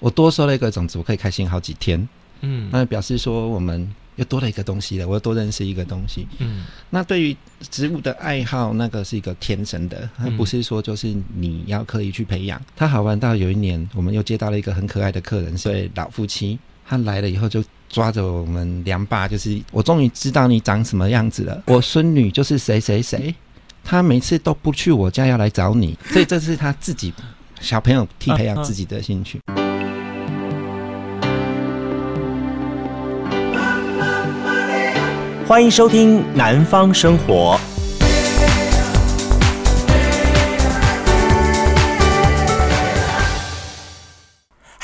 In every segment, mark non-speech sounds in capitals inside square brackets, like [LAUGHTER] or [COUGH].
我多收了一个种子，我可以开心好几天。嗯，那表示说我们又多了一个东西了，我又多认识一个东西。嗯，那对于植物的爱好，那个是一个天生的，它不是说就是你要刻意去培养。它好玩到有一年，我们又接到了一个很可爱的客人，是位老夫妻。他来了以后就抓着我们两爸，就是我终于知道你长什么样子了。[LAUGHS] 我孙女就是谁谁谁，他每次都不去我家要来找你，所以这是他自己小朋友替培养自己的兴趣。欢迎收听《南方生活》。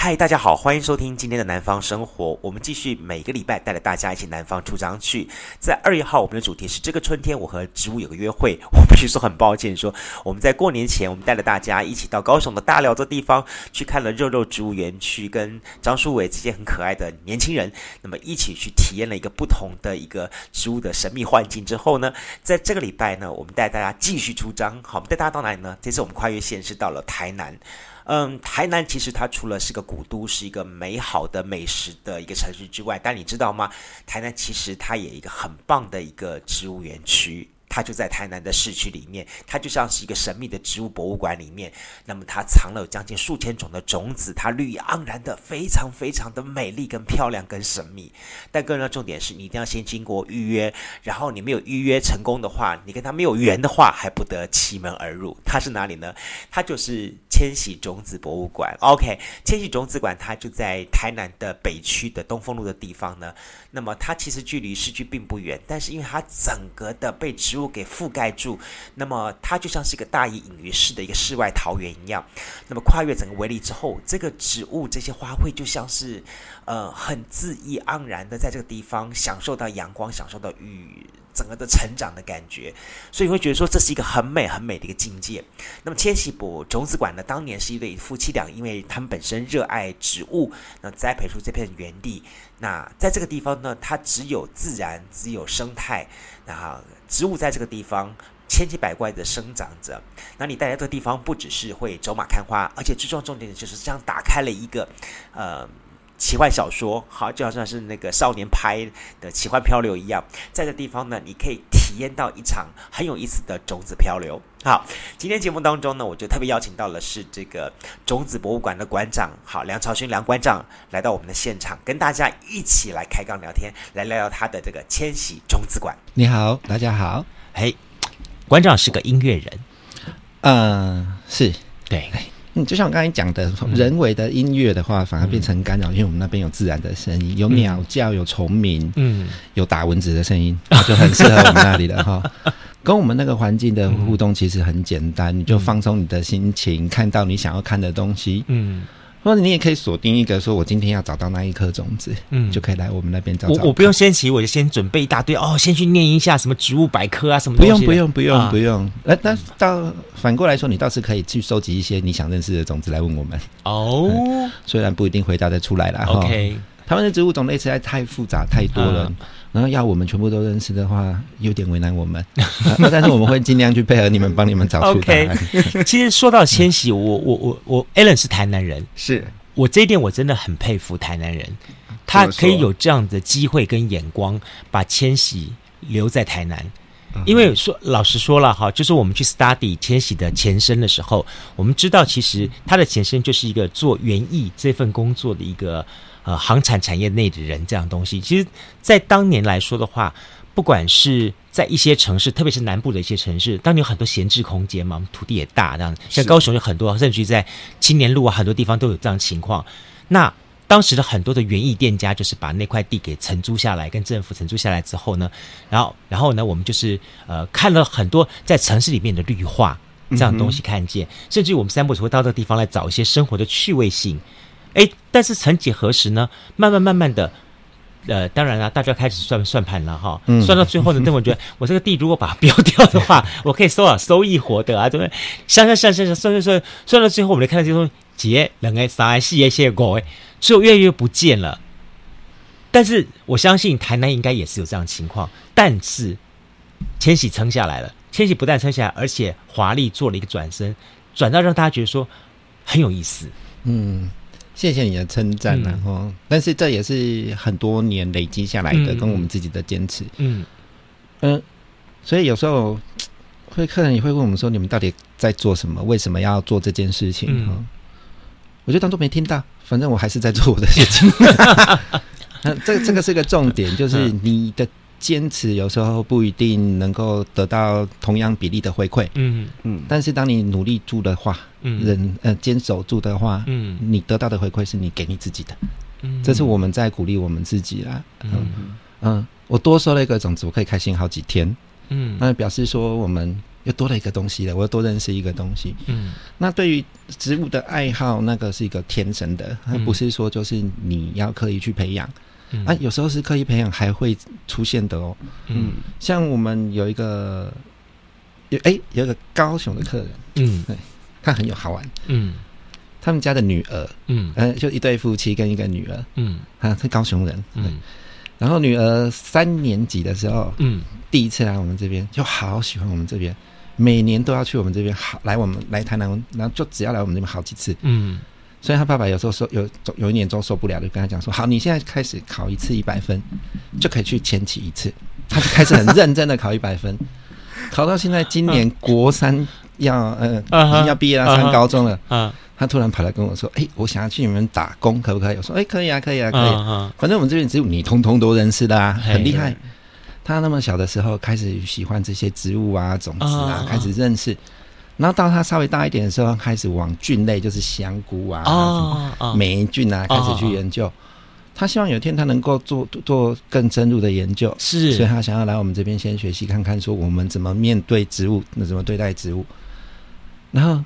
嗨，大家好，欢迎收听今天的南方生活。我们继续每个礼拜带着大家一起南方出张去。在二月号，我们的主题是这个春天我和植物有个约会。[LAUGHS] 我必须说很抱歉说，我们在过年前，我们带着大家一起到高雄的大寮这地方去看了肉肉植物园区，跟张书伟这些很可爱的年轻人，那么一起去体验了一个不同的一个植物的神秘幻境之后呢，在这个礼拜呢，我们带大家继续出张。好，我们带大家到哪里呢？这次我们跨越县市到了台南。嗯，台南其实它除了是个古都，是一个美好的美食的一个城市之外，但你知道吗？台南其实它也一个很棒的一个植物园区。它就在台南的市区里面，它就像是一个神秘的植物博物馆里面。那么它藏了有将近数千种的种子，它绿意盎然的，非常非常的美丽、跟漂亮、跟神秘。但更重要的重点是你一定要先经过预约，然后你没有预约成功的话，你跟它没有缘的话，还不得其门而入。它是哪里呢？它就是千禧种子博物馆。OK，千禧种子馆它就在台南的北区的东风路的地方呢。那么它其实距离市区并不远，但是因为它整个的被植物给覆盖住，那么它就像是一个大隐隐于市的一个世外桃源一样。那么跨越整个围篱之后，这个植物这些花卉就像是呃很恣意盎然的在这个地方享受到阳光，享受到雨。整个的成长的感觉，所以会觉得说这是一个很美很美的一个境界。那么千禧博种子馆呢，当年是一对夫妻俩，因为他们本身热爱植物，那栽培出这片园地。那在这个地方呢，它只有自然，只有生态，然后植物在这个地方千奇百怪的生长着。那你带来这个地方，不只是会走马看花，而且最重要重点的就是这样打开了一个呃。奇幻小说，好，就好像是那个少年拍的奇幻漂流一样，在这地方呢，你可以体验到一场很有意思的种子漂流。好，今天节目当中呢，我就特别邀请到了是这个种子博物馆的馆长，好，梁朝勋梁馆长来到我们的现场，跟大家一起来开杠聊天，来聊聊他的这个千禧种子馆。你好，大家好，嘿，馆长是个音乐人，嗯、呃，是对。嗯，就像我刚才讲的，人为的音乐的话，反而变成干扰，因为我们那边有自然的声音，有鸟叫，有虫鸣，嗯，有打蚊子的声音，[LAUGHS] 就很适合我们那里的哈。跟我们那个环境的互动其实很简单，你就放松你的心情，看到你想要看的东西，嗯。或者你也可以锁定一个，说我今天要找到那一颗种子，嗯，就可以来我们那边找找。我我不用先起，我就先准备一大堆哦，先去念一下什么植物百科啊什么的。不用不用不用不用。那那到反过来说，你倒是可以去收集一些你想认识的种子来问我们。哦、嗯，虽然不一定回答得出来啦。OK，他们的植物种类实在太复杂太多了。嗯然后要我们全部都认识的话，有点为难我们。[LAUGHS] 啊、但是我们会尽量去配合你们，帮你们找出答案。OK，[LAUGHS] 其实说到千禧，我我我我，Allen 是台南人，是我这一点我真的很佩服台南人，他可以有这样的机会跟眼光，把千禧留在台南。因为说老实说了哈，就是我们去 study 千禧的前身的时候，我们知道其实他的前身就是一个做园艺这份工作的一个。呃，航产产业内的人这样东西，其实，在当年来说的话，不管是在一些城市，特别是南部的一些城市，当年有很多闲置空间嘛，土地也大，这样像高雄有很多，甚至于在青年路啊，很多地方都有这样情况。那当时的很多的园艺店家，就是把那块地给承租下来，跟政府承租下来之后呢，然后，然后呢，我们就是呃，看了很多在城市里面的绿化这样东西，看见，嗯、甚至于我们三不五时会到这个地方来找一些生活的趣味性。哎，但是曾几何时呢？慢慢慢慢的，呃，当然了，大家开始算算盘了哈。嗯。[LAUGHS] 算到最后呢，等我觉得 [LAUGHS] 我这个地如果把它标掉的话，[LAUGHS] 我可以收啊，收益获得啊，对不对？算算算算算算算，算到最后，我们就看到这种几两个三个四个七个五个，最后越来越不见了。但是我相信台南应该也是有这样的情况，但是千禧撑下来了，千禧不但撑下来，而且华丽做了一个转身，转到让大家觉得说很有意思。嗯。谢谢你的称赞然后、嗯，但是这也是很多年累积下来的，跟我们自己的坚持。嗯嗯、呃，所以有时候会客人也会问我们说：“你们到底在做什么？为什么要做这件事情？”嗯，我就当做没听到，反正我还是在做我的事情。[LAUGHS] [LAUGHS] 这这个是个重点，就是你的。坚持有时候不一定能够得到同样比例的回馈，嗯。嗯，但是当你努力住的话，嗯，人呃坚守住的话，嗯，你得到的回馈是你给你自己的，嗯，这是我们在鼓励我们自己啦，嗯。嗯，我多收了一个种子，我可以开心好几天，嗯，那表示说我们又多了一个东西了，我又多认识一个东西，嗯，那对于植物的爱好，那个是一个天生的，不是说就是你要刻意去培养。啊，有时候是刻意培养还会出现的哦。嗯，像我们有一个有哎、欸，有一个高雄的客人，嗯，对，他很有好玩，嗯，他们家的女儿，嗯，呃，就一对夫妻跟一个女儿，嗯，他是高雄人，嗯，然后女儿三年级的时候，嗯，第一次来我们这边，就好喜欢我们这边，每年都要去我们这边，好来我们来台南，然后就只要来我们这边好几次，嗯。所以他爸爸有时候说有有一年中受不了，就跟他讲说：“好，你现在开始考一次一百分，就可以去前期一次。”他就开始很认真的考一百分，考到现在今年国三要呃要毕业了，上高中了。他突然跑来跟我说：“哎，我想要去你们打工，可不可以？”我说：“哎，可以啊，可以啊，可以。反正我们这边植物你通通都认识的啊，很厉害。”他那么小的时候开始喜欢这些植物啊，种子啊，开始认识。然后到他稍微大一点的时候，开始往菌类，就是香菇啊、哦、霉菌啊、哦，开始去研究。他希望有一天他能够做做更深入的研究，是，所以他想要来我们这边先学习看看，说我们怎么面对植物，那怎么对待植物。然后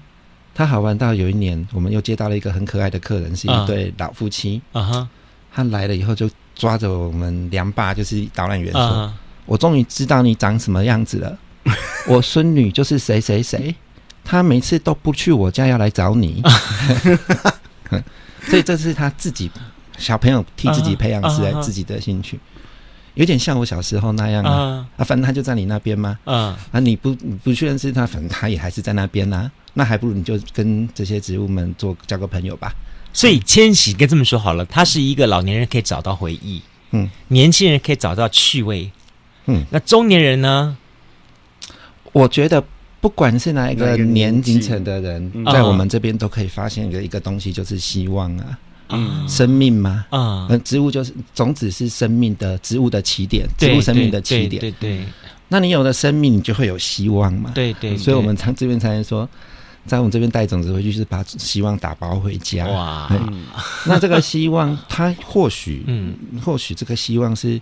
他好玩到有一年，我们又接到了一个很可爱的客人，是一对老夫妻。啊哈，他来了以后就抓着我们梁爸，就是导览员说：“啊、我终于知道你长什么样子了，[LAUGHS] 我孙女就是谁谁谁。”他每次都不去我家，要来找你，[LAUGHS] 所以这是他自己小朋友替自己培养出来自己的兴趣，有点像我小时候那样啊。啊，反正他就在你那边吗。啊，你不你不去认识他，反正他也还是在那边呐。那还不如你就跟这些植物们做交个朋友吧。所以千禧该这么说好了，他是一个老年人可以找到回忆，嗯，年轻人可以找到趣味，嗯，那中年人呢？我觉得。不管是哪一个年龄层的人，在我们这边都可以发现一个一个东西，就是希望啊，嗯，生命嘛，啊，植物就是种子是生命的植物的起点，植物生命的起点，对对。那你有了生命，你就会有希望嘛，对对。所以我们常这边才能说，在我们这边带种子回去，就是把希望打包回家。哇，那这个希望，它或许，嗯，或许这个希望是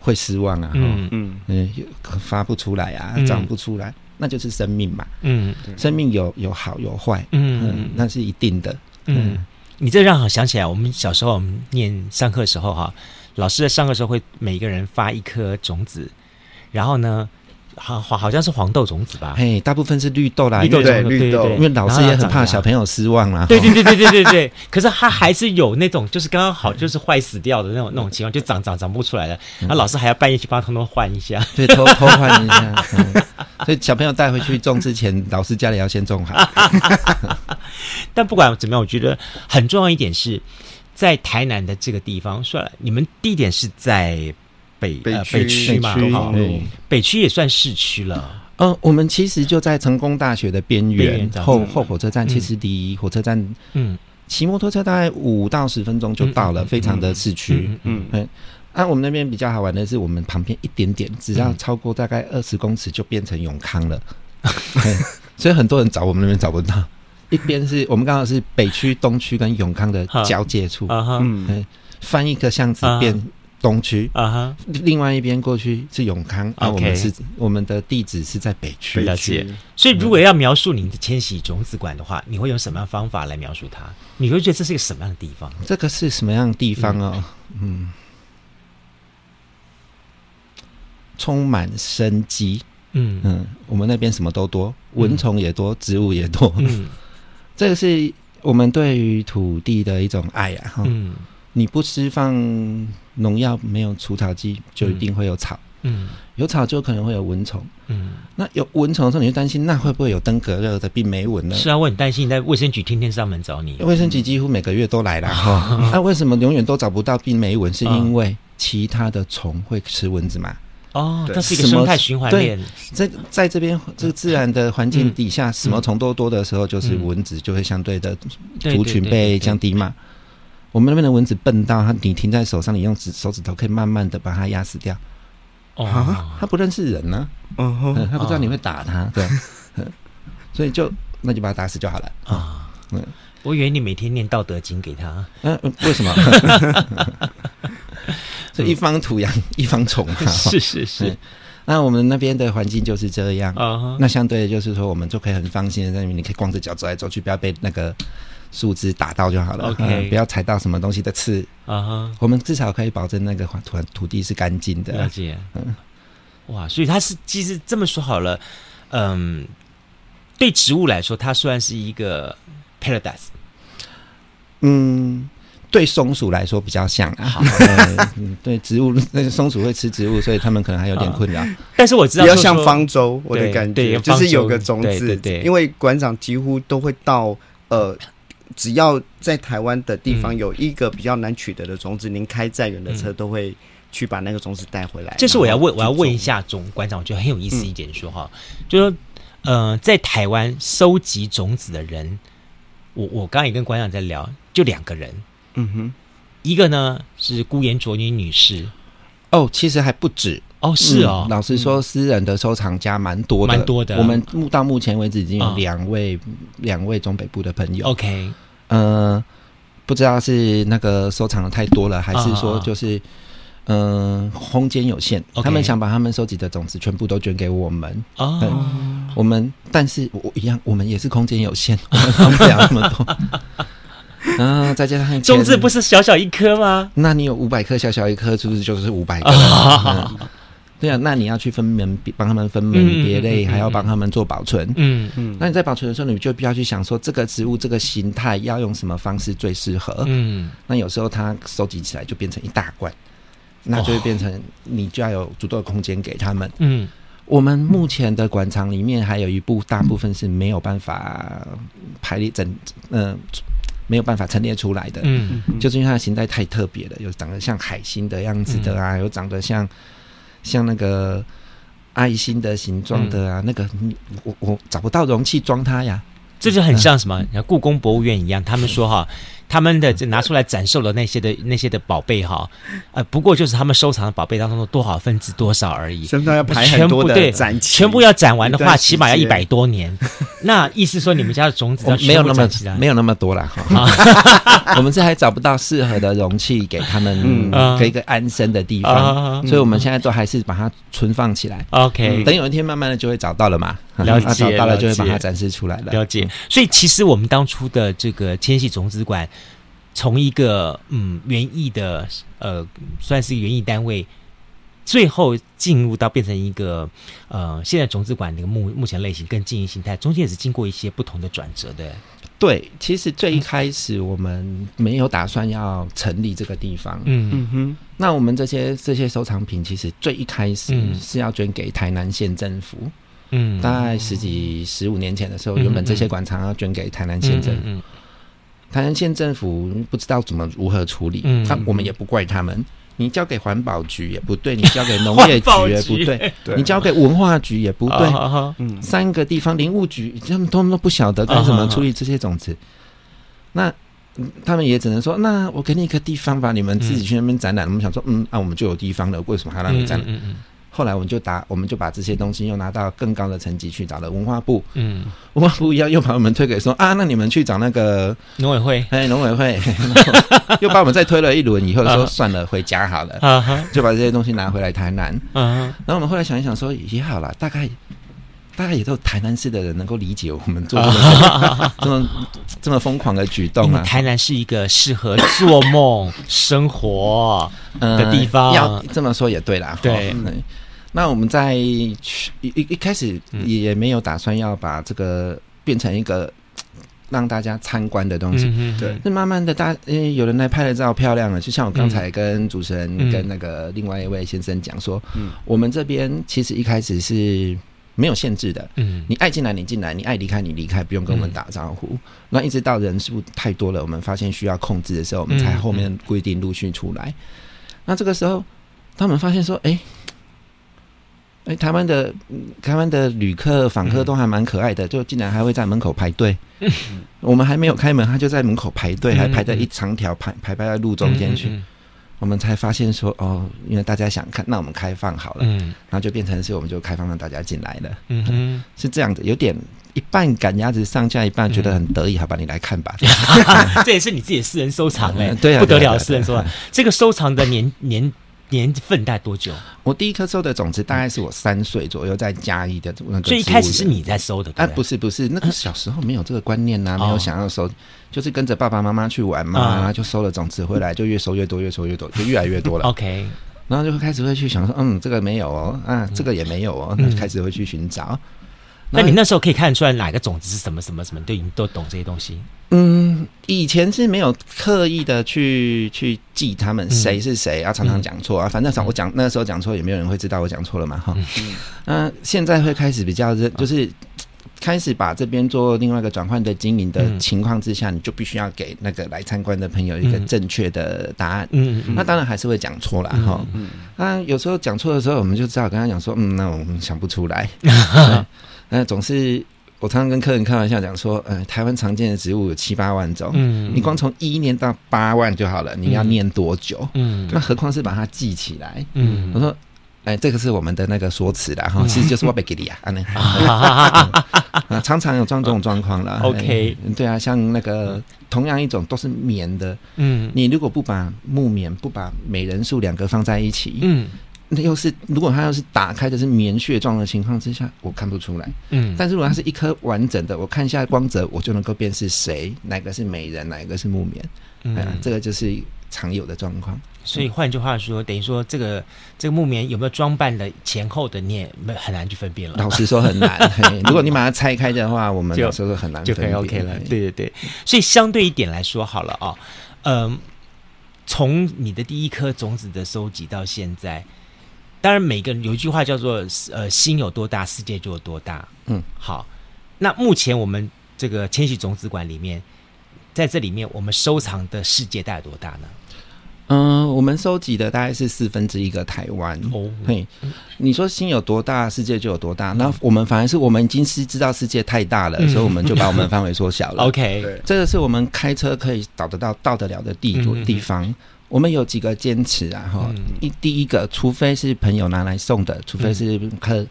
会失望啊，嗯。嗯。嗯，发不出来啊，长不出来。那就是生命嘛，嗯，生命有有好有坏，嗯，嗯，那是一定的，嗯，嗯，你这让我想起来，我们小时候我们念上课的时候哈，老师在上课时候会每一个人发一颗种子，然后呢。好好好像是黄豆种子吧？嘿，大部分是绿豆啦，绿豆对绿豆，因为老师也很怕小朋友失望啦。对对对对对对对。可是他还是有那种，就是刚刚好，就是坏死掉的那种那种情况，就长长长不出来了。然后老师还要半夜去帮他通通换一下，对，偷偷换一下。[LAUGHS] 所以小朋友带回去种之前，老师家里要先种好。[LAUGHS] 但不管怎么样，我觉得很重要一点是在台南的这个地方，算了，你们地点是在。北北区、呃、北区嘛，嗯，北区也算市区了。嗯，我们其实就在成功大学的边缘，后后火车站，其实离火车站，嗯，骑摩托车大概五到十分钟就到了，嗯、非常的市区。嗯嗯，啊，我们那边比较好玩的是，我们旁边一点点，只要超过大概二十公尺就变成永康了。嗯、[LAUGHS] 所以很多人找我们那边找不到，一边是我们刚好是北区、东区跟永康的交界处。嗯，翻一个巷子变。啊东区啊哈，另外一边过去是永康啊，我们是我们的地址是在北区。了解。所以如果要描述你的千禧种子馆的话，你会用什么样方法来描述它？你会觉得这是一个什么样的地方？这个是什么样的地方哦？嗯，充满生机。嗯嗯，我们那边什么都多，蚊虫也多，植物也多。嗯，[LAUGHS] 这个是我们对于土地的一种爱呀。嗯。你不施放农药，没有除草剂，就一定会有草。嗯，有草就可能会有蚊虫。嗯，那有蚊虫的时候，你就担心那会不会有登革热的病媒蚊呢？是啊，我很担心，在卫生局天天上门找你。卫生局几乎每个月都来了哈。那、[LAUGHS] 啊、为什么永远都找不到病媒蚊？是因为其他的虫会吃蚊子嘛？哦，这是一个生态循环链。在在这边这个自然的环境底下，什么虫都多的时候，就是蚊子就会相对的族群被降低嘛。我们那边的蚊子笨到，它你停在手上，你用指手指头可以慢慢的把它压死掉。哦，它不认识人呢、啊，嗯哼，它不知道你会打它，[LAUGHS] 对，[LAUGHS] 所以就那就把它打死就好了。啊。嗯，我以为你每天念《道德经》给他，嗯，为什么？[LAUGHS] 所以一方土养一方虫啊，是是是。那我们那边的环境就是这样。啊，那相对的就是说，我们就可以很放心的在那边，你可以光着脚走来走去，不要被那个。树枝打到就好了，OK，、嗯、不要踩到什么东西的刺啊。Uh-huh. 我们至少可以保证那个土土地是干净的。了解，嗯，哇，所以它是其实这么说好了，嗯，对植物来说，它算是一个 paradise。嗯，对松鼠来说比较像啊。好 [LAUGHS] 嗯，对植物，那个松鼠会吃植物，所以他们可能还有点困扰。Uh, 但是我知道比较像方舟，我的感觉就是有个种子，对对对，因为馆长几乎都会到呃。只要在台湾的地方有一个比较难取得的种子，嗯、您开再远的车都会去把那个种子带回来。这是我要问，我要问一下总馆长，我觉得很有意思一点说哈，嗯、就说呃，在台湾收集种子的人，我我刚刚也跟馆长在聊，就两个人，嗯哼，一个呢是辜妍卓女女士，哦，其实还不止。哦，是哦。嗯、老实说，私人的收藏家蛮多的，蛮多的。我们目到目前为止已经有两位，两、哦、位中北部的朋友。OK，呃，不知道是那个收藏的太多了，还是说就是，嗯、空间有限，okay、他们想把他们收集的种子全部都捐给我们。哦，我们，但是我一样，我们也是空间有限，[LAUGHS] 我们放不了那么多。[LAUGHS] 啊，再加上种子不是小小一颗吗？那你有五百颗，小小一颗，是不是就是五百个？哦 [LAUGHS] 嗯对啊，那你要去分门别帮他们分门别类，嗯、还要帮他们做保存。嗯嗯。那你在保存的时候，你就必须要去想说，这个植物这个形态要用什么方式最适合。嗯。那有时候它收集起来就变成一大罐，那就会变成你就要有足够的空间给他们。嗯。我们目前的馆藏里面还有一部大部分是没有办法排列整，嗯、呃，没有办法陈列出来的。嗯。就是因为它的形态太特别了，有长得像海星的样子的啊，嗯、有长得像。像那个爱心的形状的啊，嗯、那个我我找不到容器装它呀，这就很像什么？像故宫博物院一样，他们说哈。他们的就拿出来展售的那些的那些的宝贝哈，呃，不过就是他们收藏的宝贝当中的多少分之多少而已。真的要排很多的展，全部要展完的话，起码要一百多年。[LAUGHS] 那意思说，你们家的种子要没有那么没有那么多了哈。[LAUGHS] 我们这还找不到适合的容器给他们，给一个安身的地方，所以我们现在都还是把它存放起来。OK，等有一天慢慢的就会找到了嘛。了解，找到了就会把它展示出来了。了解。所以其实我们当初的这个千禧种子馆。从一个嗯园艺的呃算是园艺单位，最后进入到变成一个呃现在种子馆的目目前类型跟经营形态，中间也是经过一些不同的转折的。对，其实最一开始我们没有打算要成立这个地方。嗯嗯哼。那我们这些这些收藏品，其实最一开始是要捐给台南县政府。嗯。大概十几十五年前的时候，原本这些馆藏要捐给台南县政府。嗯。台南县政府不知道怎么如何处理，嗯，他我们也不怪他们。你交给环保局也不对，你交给农业局也不对，你交给文化局也不对，嗯，三个地方林务局他们都都不晓得该怎么处理这些种子，那他们也只能说，那我给你一个地方吧，你们自己去那边展览。我们想说，嗯，那我们就有地方了，为什么还让你展览？后来我们就打，我们就把这些东西又拿到更高的层级去找了文化部。嗯，文化部一样又把我们推给说啊，那你们去找那个农委会。[LAUGHS] 哎，农委会 [LAUGHS] 又把我们再推了一轮，以后说算了，回家好了。啊，就把这些东西拿回来台南。嗯，然后我们后来想一想说也好了，大概大概也都台南市的人能够理解我们做这么这么这么疯狂的举动啊。台南是一个适合做梦生活的地方，要这么说也对啦。对。那我们在一一一开始也没有打算要把这个变成一个让大家参观的东西。嗯对，那慢慢的大，大呃，有人来拍了照漂亮了，就像我刚才跟主持人跟那个另外一位先生讲说，嗯，我们这边其实一开始是没有限制的，嗯，你爱进来你进来，你爱离开你离开，不用跟我们打招呼。那、嗯、一直到人数太多了，我们发现需要控制的时候，我们才后面规定陆续出来。嗯嗯、那这个时候，他们发现说，哎、欸。哎，台湾的台湾的旅客访客都还蛮可爱的，嗯、就竟然还会在门口排队。嗯、我们还没有开门，他就在门口排队，嗯、还排在一长条排排排在路中间去。我们才发现说，哦，因为大家想看，那我们开放好了。嗯，然后就变成是我们就开放让大家进来了。嗯哼，是这样子，有点一半赶鸭子上架，一半觉得很得意，好吧，你来看吧。[LAUGHS] 这也是你自己的私人收藏哎、欸，对啊，不得了，私人收藏。这个收藏的年年。年份大概多久？我第一颗收的种子大概是我三岁左右在嘉义的那个。所以一开始是你在收的？啊，不是不是，那个小时候没有这个观念呐、啊，没有想要收，就是跟着爸爸妈妈去玩嘛，就收了种子回来，就越收越多，越收越多，就越来越多了。[LAUGHS] OK，然后就会开始会去想说，嗯，这个没有哦，啊，这个也没有哦，那就开始会去寻找。那你那时候可以看得出来哪个种子是什么什么什么，都已经都懂这些东西。嗯，以前是没有刻意的去去记他们谁是谁，啊，常常讲错啊。反正我讲那个时候讲错，也没有人会知道我讲错了嘛，哈。嗯，那现在会开始比较，就是开始把这边做另外一个转换的经营的情况之下，你就必须要给那个来参观的朋友一个正确的答案。嗯嗯。那当然还是会讲错了哈。嗯。那有时候讲错的时候，我们就只好跟他讲说，嗯，那我们想不出来。[LAUGHS] 那总是我常常跟客人开玩笑讲说，呃，台湾常见的植物有七八万种，嗯，你光从一念到八万就好了，你要念多久？嗯，那何况是把它记起来？嗯，我说，哎，这个是我们的那个说辞啦，哈，其实就是我背给你啊，[LAUGHS] 啊，常常有这种状况了。[LAUGHS] OK，对啊，像那个同样一种都是棉的，嗯，你如果不把木棉不把美人树两个放在一起，嗯。那又是，如果它要是打开的是棉絮状的情况之下，我看不出来。嗯，但是如果它是一颗完整的，我看一下光泽，我就能够辨识谁哪个是美人，哪个是木棉。嗯、啊，这个就是常有的状况。所以换句话说，等于说这个这个木棉有没有装扮的前后的，你也很难去分辨了。老实说很难。[LAUGHS] 如果你把它拆开的话，我们有时候很难分辨。就可以 OK 了。对对对。所以相对一点来说好了啊，嗯，从你的第一颗种子的收集到现在。当然，每个人有一句话叫做“呃，心有多大，世界就有多大”。嗯，好。那目前我们这个千禧种子馆里面，在这里面我们收藏的世界大概多大呢？嗯、呃，我们收集的大概是四分之一个台湾。哦，嘿，你说心有多大，世界就有多大。那、嗯、我们反而是我们已经是知道世界太大了，嗯、所以我们就把我们范围缩小了。[LAUGHS] OK，这个是我们开车可以找得到、到得了的地地方。我们有几个坚持啊，哈，一第一个，除非是朋友拿来送的，除非是客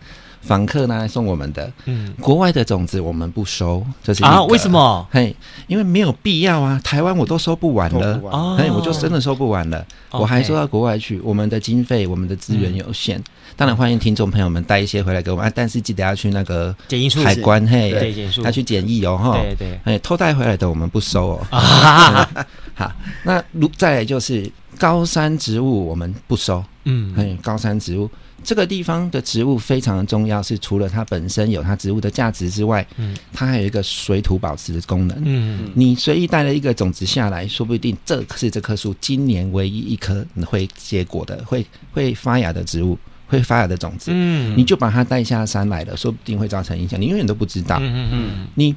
访客拿来送我们的，嗯，国外的种子我们不收，这是啊，为什么？嘿，因为没有必要啊，台湾我都收不完了，哦，嘿，我就真的收不完了，我还收到国外去，我们的经费，我们的资源有限，当然欢迎听众朋友们带一些回来给我们，但是记得要去那个检疫处海关，嘿，他去检疫哦，哈，对对，哎，偷带回来的我们不收哦。[LAUGHS] 好，那如再来就是高山植物，我们不收。嗯，哎，高山植物这个地方的植物非常的重要，是除了它本身有它植物的价值之外，嗯，它还有一个水土保持的功能。嗯，你随意带了一个种子下来，说不定这是这棵树今年唯一一棵会结果的、会会发芽的植物，会发芽的种子。嗯，你就把它带下山来了，说不定会造成影响，你永远都不知道。嗯嗯嗯，你。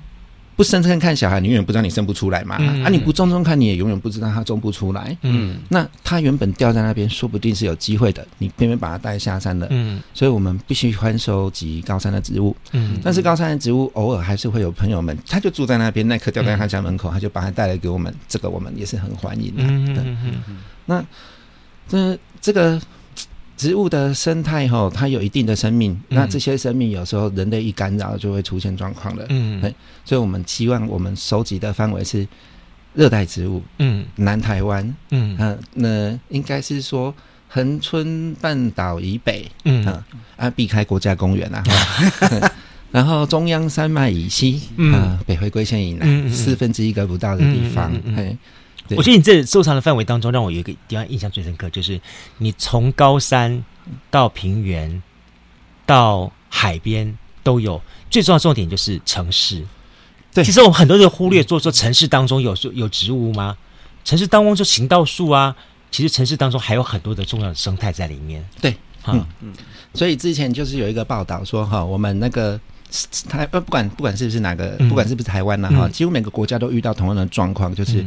不生生看小孩，你永远不知道你生不出来嘛。嗯、啊，你不种种看，你也永远不知道它种不出来。嗯，那它原本掉在那边，说不定是有机会的。你偏偏把它带下山了。嗯，所以我们必须欢收集高山的植物。嗯，但是高山的植物偶尔还是会有朋友们，他就住在那边，那棵掉在他家门口，他就把它带来给我们。这个我们也是很欢迎的。嗯嗯嗯嗯。那这这个。植物的生态哈，它有一定的生命，嗯、那这些生命有时候人类一干扰就会出现状况了。嗯，所以我们希望我们收集的范围是热带植物。嗯，南台湾。嗯，啊，那应该是说恒春半岛以北。嗯啊，啊，避开国家公园啊。[LAUGHS] 然后中央山脉以西。嗯、啊，北回归线以南，嗯嗯、四分之一个不到的地方。嗯我觉得你这收藏的范围当中，让我有一个地方印象最深刻，就是你从高山到平原到海边都有，最重要的重点就是城市。对其实我们很多人忽略，做说城市当中有有植物吗？城市当中就行道树啊，其实城市当中还有很多的重要的生态在里面。对，嗯嗯。所以之前就是有一个报道说，哈，我们那个台呃，不管不管是不是哪个，不管是不是台湾呢，哈，几乎每个国家都遇到同样的状况，就是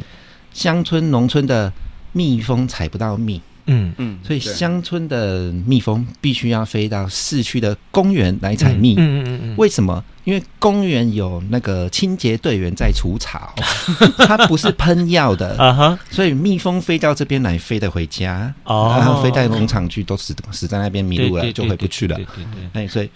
乡村农村的蜜蜂采不到蜜。嗯嗯，所以乡村的蜜蜂必须要飞到市区的公园来采蜜。嗯嗯嗯，为什么？因为公园有那个清洁队员在除草，[LAUGHS] 它不是喷药的啊哈。所以蜜蜂飞到这边来，飞得回家，然后飞到农场去，都死死在那边迷路了，就回不去了。对对对。哎，所以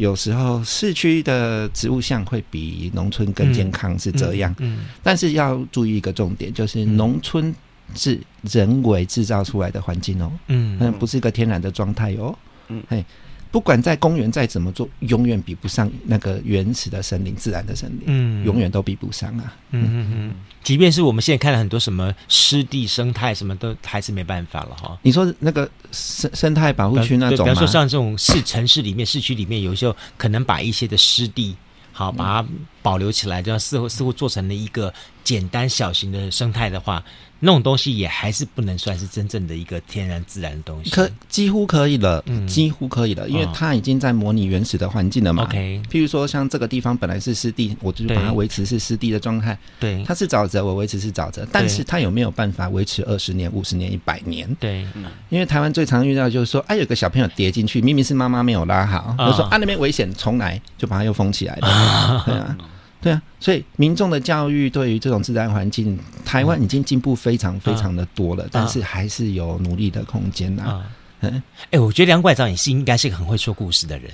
有时候市区的植物相会比农村更健康，是这样。嗯。但是要注意一个重点，就是农村。是人为制造出来的环境哦，嗯，那，不是一个天然的状态哦，嗯，嘿，不管在公园再怎么做，永远比不上那个原始的森林、自然的森林，嗯，永远都比不上啊，嗯嗯嗯，即便是我们现在看了很多什么湿地生态，什么都还是没办法了哈。你说那个生生态保护区那种，比方说像这种市城市里面、市区里面，有时候可能把一些的湿地。好，把它保留起来，这样似乎似乎做成了一个简单小型的生态的话，那种东西也还是不能算是真正的一个天然自然的东西。可几乎可以了，嗯，几乎可以了，因为它已经在模拟原始的环境了嘛。OK，譬如说像这个地方本来是湿地，我就把它维持是湿地的状态。对，它是沼泽，我维持是沼泽，但是它有没有办法维持二十年、五十年、一百年？对，因为台湾最常遇到就是说，哎、啊，有个小朋友跌进去，明明是妈妈没有拉好，我、哦、说啊那边危险，重来，就把它又封起来了。哦 [LAUGHS] 对啊，对啊，所以民众的教育对于这种自然环境，台湾已经进步非常非常的多了，但是还是有努力的空间呐。嗯，哎，我觉得梁馆长也是应该是一个很会说故事的人，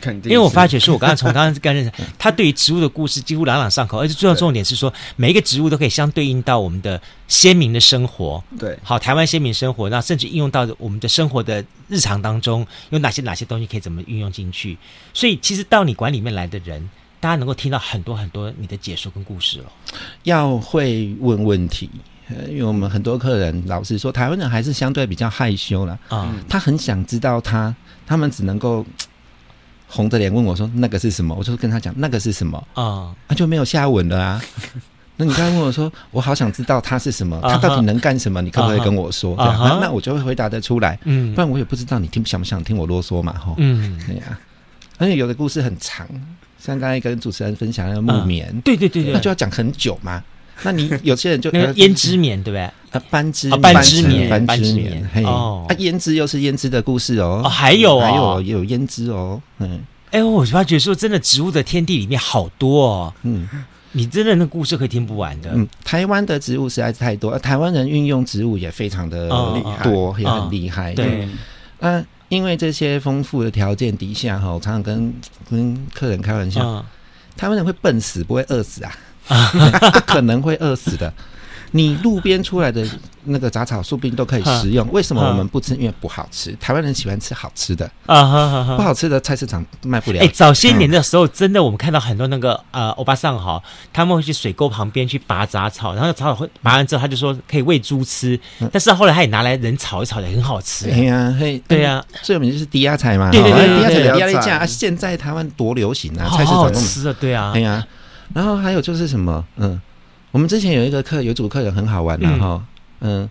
肯定。因为我发觉说，我刚才从刚刚刚认识他，对于植物的故事几乎朗朗上口，而且最重要重点是说，每一个植物都可以相对应到我们的先民的生活。对，好，台湾先民生活，那甚至应用到我们的生活的日常当中，有哪些哪些东西可以怎么运用进去？所以，其实到你馆里面来的人。大家能够听到很多很多你的解说跟故事哦，要会问问题，因为我们很多客人老实说，台湾人还是相对比较害羞了啊。嗯、他很想知道他，他们只能够红着脸问我说那个是什么，我就跟他讲那个是什么啊，他就没有下文了啊。[LAUGHS] 那你刚才问我说，我好想知道他是什么，他到底能干什么？你可不可以跟我说？啊、那那我就会回答得出来。嗯，不然我也不知道你听想不想听我啰嗦嘛？哈，嗯，对呀、啊，而且有的故事很长。像刚才跟主持人分享那个木棉，对对对对，那就要讲很久嘛。那你有些人就胭脂棉，对不对？啊，斑织啊，斑织棉，斑织棉。嘿，啊，胭脂又是胭脂的故事哦。哦，还有还有有胭脂哦。嗯，哎，我发觉说真的，植物的天地里面好多哦。嗯，你真的那故事可以听不完的。嗯，台湾的植物实在是太多，台湾人运用植物也非常的厉害，多也很厉害。对，嗯。因为这些丰富的条件底下，哈，我常常跟跟客人开玩笑，嗯、台湾人会笨死，不会饿死啊，[LAUGHS] [LAUGHS] 不可能会饿死的。你路边出来的那个杂草，说不定都可以 [LAUGHS] 食用。为什么我们不吃？因为不好吃。台湾人喜欢吃好吃的啊，不好吃的菜市场卖不了。哎，早些年的时候，真的我们看到很多那个呃欧巴桑哈，他们会去水沟旁边去拔杂草，然后杂草会拔完之后，他就说可以喂猪吃。但是后来他也拿来人炒一炒，也很好吃。对呀，嘿，对呀，最有名就是低压菜嘛。对对对，低压菜低压力价，现在台湾多流行啊，菜市场吃啊，对啊，对呀。然后还有就是什么，嗯。我们之前有一个客有组客人很好玩的哈，嗯，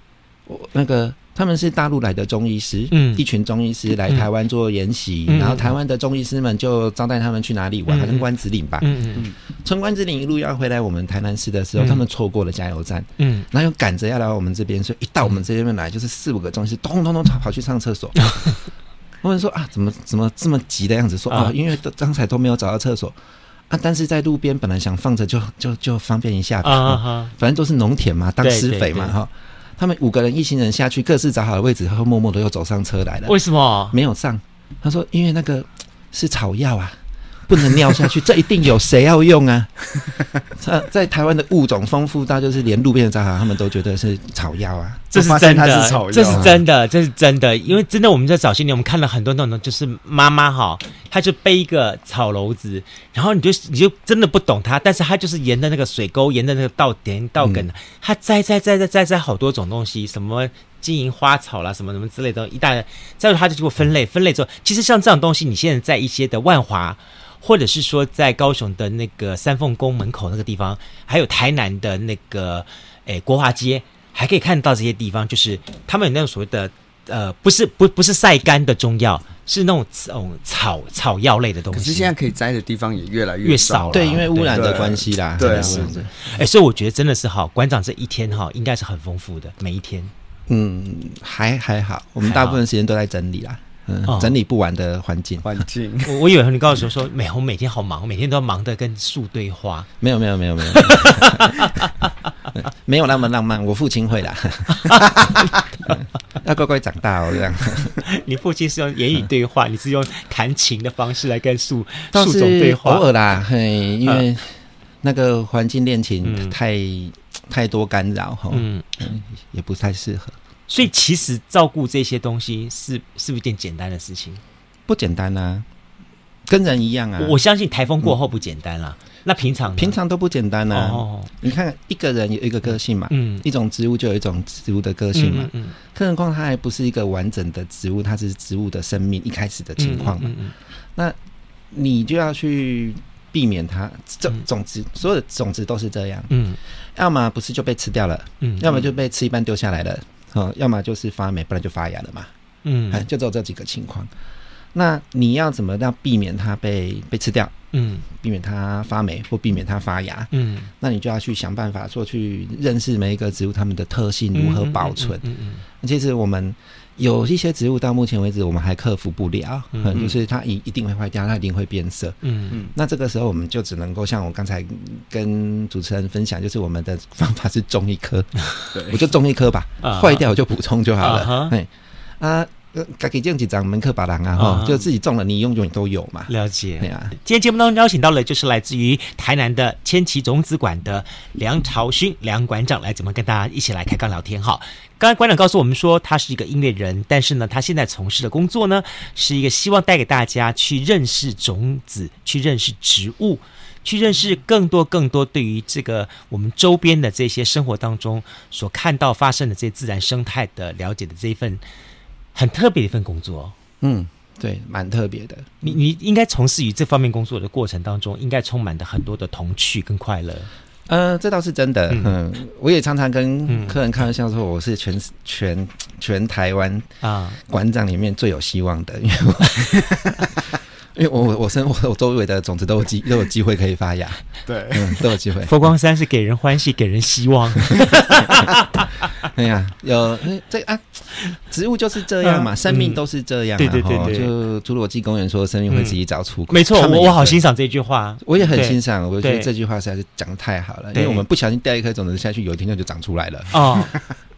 我那个他们是大陆来的中医师，嗯，一群中医师来台湾做研习，然后台湾的中医师们就招待他们去哪里玩，好像关子岭吧，嗯嗯，从关子岭一路要回来我们台南市的时候，他们错过了加油站，嗯，然后又赶着要来我们这边，所以一到我们这边来就是四五个中医师咚咚咚跑去上厕所。[LAUGHS] 我们说啊，怎么怎么这么急的样子？说啊，因为刚才都没有找到厕所。啊！但是在路边本来想放着就就就方便一下，啊，反正都是农田嘛，当施肥嘛，哈。他们五个人一行人下去，各自找好的位置，然后默默的又走上车来了。为什么没有上？他说：“因为那个是草药啊。”不能尿下去，[LAUGHS] 这一定有谁要用啊？在在台湾的物种丰富到，就是连路边的杂草他们都觉得是草药啊。这是真的，这是真的，这是真的。因为真的，我们在早些年我们看了很多那种，就是妈妈哈，她就背一个草篓子，然后你就你就真的不懂她，但是她就是沿着那个水沟，沿着那个稻田稻埂，她摘摘摘摘摘摘好多种东西，什么金银花草啦，什么什么之类的，一大，再后她就给我分类，分类之后，其实像这种东西，你现在在一些的万华。或者是说在高雄的那个三凤宫门口那个地方，还有台南的那个诶国华街，还可以看到这些地方，就是他们有那种所谓的呃，不是不不是晒干的中药。是那种种草草药类的东西，可是现在可以摘的地方也越来越少了。对，因为污染的关系啦。对，是是。哎，所以我觉得真的是好，馆长这一天哈，应该是很丰富的，每一天。嗯，还还好，我们大部分时间都在整理啦，嗯，整理不完的环境环境。[LAUGHS] 我我以为你告诉我说，每我每天好忙，每天都要忙的跟树对话。没有没有没有没有，[LAUGHS] 没有那么浪漫。我父亲会啦。[LAUGHS] 要乖乖长大哦，这样。你父亲是用言语对话，你是用弹琴的方式来跟树树种对话。偶尔啦，嘿，因为那个环境恋情太、嗯、太多干扰哈，嗯，也不太适合。所以其实照顾这些东西是是不是一件简单的事情？不简单啊，跟人一样啊。我相信台风过后不简单啦。嗯。那平常平常都不简单呐、啊。哦，你看一个人有一个个性嘛，嗯，一种植物就有一种植物的个性嘛，嗯，更何况它还不是一个完整的植物，它是植物的生命一开始的情况嘛，嗯，嗯，那你就要去避免它种种子，所有的种子都是这样，嗯，要么不是就被吃掉了，嗯，要么就被吃一半丢下来了，哦，要么就是发霉，不然就发芽了嘛，嗯，就只有这几个情况。那你要怎么样避免它被被吃掉？嗯，避免它发霉或避免它发芽。嗯，那你就要去想办法说去认识每一个植物它们的特性如何保存。嗯嗯，嗯。其实我们有一些植物到目前为止我们还克服不了，就是它一一定会坏掉，它一定会变色。嗯嗯。那这个时候我们就只能够像我刚才跟主持人分享，就是我们的方法是种一棵，[LAUGHS] 我就种一棵吧，坏掉我就补充就好了。哎啊。该给这样几张门客把郎啊哈，就自己种了，你用永远都有嘛。了解。对啊，今天节目当中邀请到了，就是来自于台南的千奇种子馆的梁朝勋梁馆长来，怎么跟大家一起来开杠聊天哈？刚才馆长告诉我们说，他是一个音乐人，但是呢，他现在从事的工作呢，是一个希望带给大家去认识种子，去认识植物，去认识更多更多对于这个我们周边的这些生活当中所看到发生的这些自然生态的了解的这一份。很特别的一份工作，嗯，对，蛮特别的。你你应该从事于这方面工作的过程当中，应该充满着很多的童趣跟快乐。呃，这倒是真的。嗯，嗯我也常常跟客人开玩笑说，我是全全全台湾啊馆长里面最有希望的，因为我。[LAUGHS] 因为我我我生活我周围的种子都有机都有机会可以发芽，对，嗯，都有机会。佛光山是给人欢喜，给人希望。[LAUGHS] 哎呀，有这啊，植物就是这样嘛，嗯、生命都是这样嘛。对对对对，就侏罗纪公园说，生命会自己找出口。没错，我我好欣赏这句话，我也很欣赏。我觉得这句话实在是讲得太好了，因为我们不小心掉一颗种子下去，有一天它就长出来了。哦。[LAUGHS]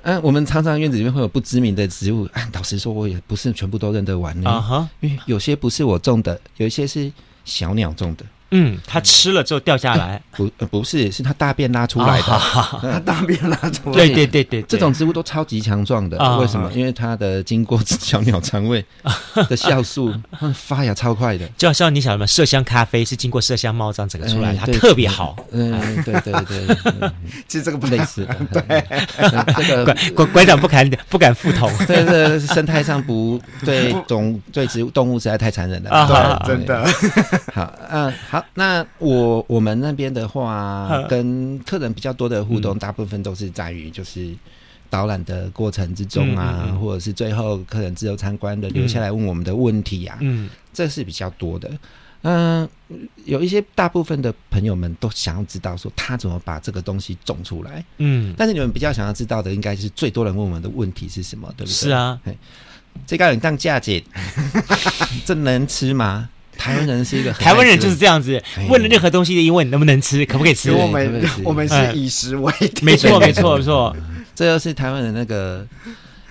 嗯，我们常常院子里面会有不知名的植物。老实说，我也不是全部都认得完呢。啊哈，因为有些不是我种的，有一些是小鸟种的。嗯，它吃了之后掉下来，不，不是，是它大便拉出来的。它大便拉出来，对对对对，这种植物都超级强壮的。为什么？因为它的经过小鸟肠胃的酵素，[LAUGHS] 发芽超快的。就好像你想什么麝香咖啡是经过麝香猫这样整个出来，它特别好。嗯，对对对，[LAUGHS] 其实这个不类似。对，[LAUGHS] 这个馆馆长不敢不敢附同。对对，生态上不对种对植物动物实在太残忍了。啊，真的。好，嗯，好。那我我们那边的话，跟客人比较多的互动，大部分都是在于就是导览的过程之中啊，嗯嗯嗯、或者是最后客人自由参观的留下来问我们的问题啊，嗯，这是比较多的。嗯、呃，有一些大部分的朋友们都想要知道说他怎么把这个东西种出来，嗯，但是你们比较想要知道的，应该是最多人问我们的问题是什么，对不对？是啊，这个人当价钱，[LAUGHS] 这能吃吗？台湾人是一个 [LAUGHS] 台湾人就是这样子，问了任何东西一问你能不能吃，可不可以吃？我们我们是以食为天，没错没错没错，[LAUGHS] 这就是台湾人那个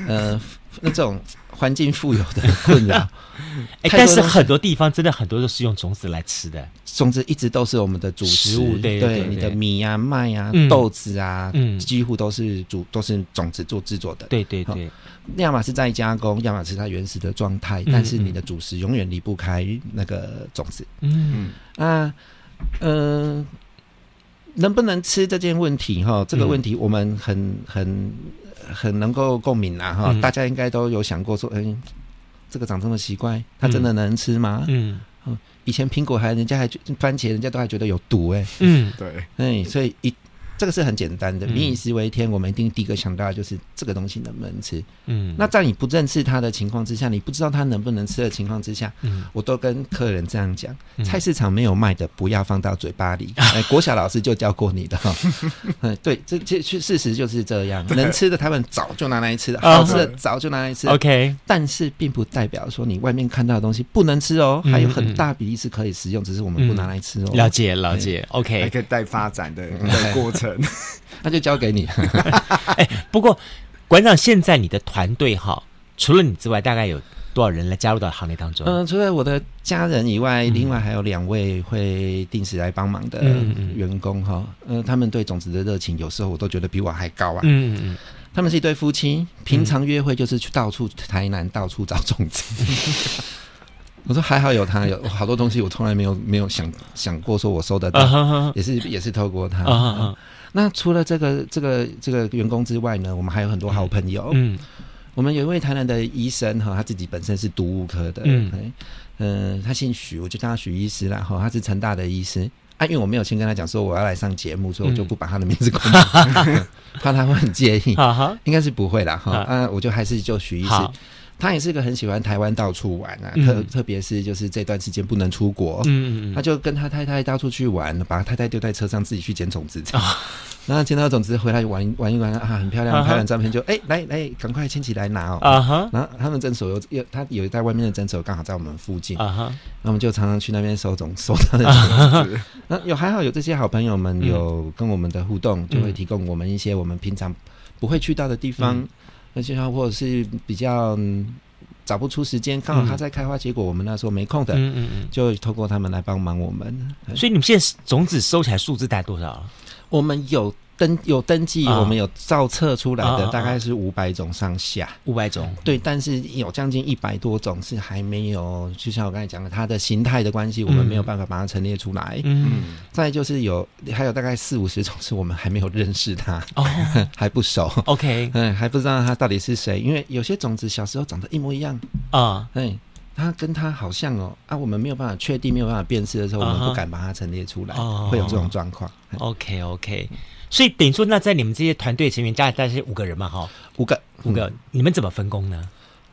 呃那种环境富有的困扰。[LAUGHS] 哎，但是很多地方真的很多都是用种子来吃的，种子一直都是我们的主食物，对对，你的米啊、麦啊、豆子啊，嗯。几乎都是主都是种子做制作的，对对对。要么是再加工，要么是它原始的状态，但是你的主食永远离不开那个种子。嗯，啊，嗯、呃，能不能吃这件问题？哈，这个问题我们很很很能够共鸣啊！哈，大家应该都有想过说，哎，这个长这么奇怪，它真的能吃吗？嗯，以前苹果还人家还番茄人家都还觉得有毒哎、欸，嗯，对，哎，所以一。这个是很简单的，民以食为天，我们一定第一个想到的就是这个东西能不能吃。嗯，那在你不认识它的情况之下，你不知道它能不能吃的情况之下，嗯，我都跟客人这样讲：嗯菜市场没有卖的，不要放到嘴巴里。[LAUGHS] 哎，国小老师就教过你的哈。[LAUGHS] 嗯，对，这这事实就是这样。能吃的他们早就拿来吃了，好吃的早就拿来吃。OK，但是并不代表说你外面看到的东西不能吃哦，还有很大比例是可以食用，只是我们不拿来吃哦。了解了解，OK，还可以带发展的的过程。[LAUGHS] 那就交给你。[LAUGHS] 哎，不过馆长，现在你的团队哈，除了你之外，大概有多少人来加入到行列当中？嗯、呃，除了我的家人以外，嗯、另外还有两位会定时来帮忙的员工哈。嗯，嗯，呃，他们对种子的热情，有时候我都觉得比我还高啊。嗯嗯嗯。他们是一对夫妻，平常约会就是去到处台南到处找种子。[LAUGHS] 嗯、我说还好有他，有 [LAUGHS] 好多东西我从来没有没有想想过说我收得到，啊、哈哈也是也是透过他。啊哈哈嗯那除了这个这个这个员工之外呢，我们还有很多好朋友。嗯，我们有一位台南的医生哈，他自己本身是毒物科的。嗯，嗯、呃，他姓许，我就叫他许医师啦。哈，他是成大的医师。啊，因为我没有先跟他讲说我要来上节目，所以我就不把他的名字公布，嗯、[LAUGHS] 怕他会很介意。哈哈，应该是不会啦。哈，啊，我就还是就许医师。他也是个很喜欢台湾到处玩啊，特特别是就是这段时间不能出国，嗯嗯，他就跟他太太到处去玩，把他太太丢在车上，自己去捡种子，啊，[LAUGHS] 然后捡到种子回来玩玩一玩啊，很漂亮，拍完照片就哎来来，赶快牵起来拿哦，啊哈，然后他们诊所有有他有在外面的诊所刚好在我们附近，啊哈，那我们就常常去那边收种收他的 [LAUGHS] 种子，那有还好有这些好朋友们有跟我们的互动，就会提供我们一些我们平常不会去到的地方。而且他或者是比较找不出时间，刚好他在开花结果，我们那时候没空的，嗯嗯嗯，就透过他们来帮忙我们。所以你们现在种子收起来数字大概多少？我们有。登有登记，我们有造册出来的大概是五百种上下，五百种。对，但是有将近一百多种是还没有，就像我刚才讲的，它的形态的关系，我们没有办法把它陈列出来。嗯，再就是有还有大概四五十种是我们还没有认识它，哦，[LAUGHS] 还不熟。[LAUGHS] OK，[LAUGHS] 嗯，还不知道它到底是谁，因为有些种子小时候长得一模一样啊，哎，它跟它好像哦啊，我们没有办法确定，没有办法辨识的时候，我们不敢把它陈列出来，会有这种状况。OK，OK。所以等于说，那在你们这些团队成员加起来是五个人嘛？哈，五个，五个，你们怎么分工呢？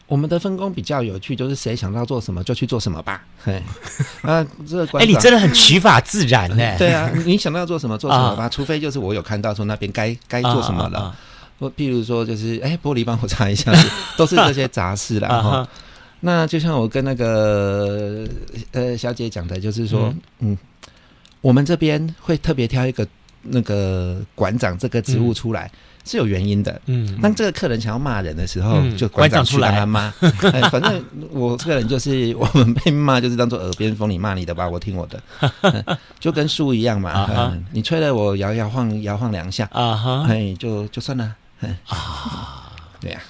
我们的分工比较有趣，就是谁想到做什么就去做什么吧。嘿，[LAUGHS] 啊，这个，哎，你真的很取法自然呢。[LAUGHS] 对啊，你想到要做什么做什么吧，[LAUGHS] 除非就是我有看到说那边该该做什么了。我譬如说，就是哎，玻璃帮我擦一下，都是这些杂事啦。哈，那就像我跟那个呃小姐讲的，就是说，嗯，我们这边会特别挑一个。那个馆长这个职务出来是有原因的，嗯，当这个客人想要骂人的时候，就馆长出来。骂，[LAUGHS] 反正我这个人就是我们被骂就是当做耳边风，你骂你的吧，我听我的，[LAUGHS] 就跟树一样嘛，你吹了我摇摇晃摇晃两下，啊哈，哎，就就算了，啊，对呀，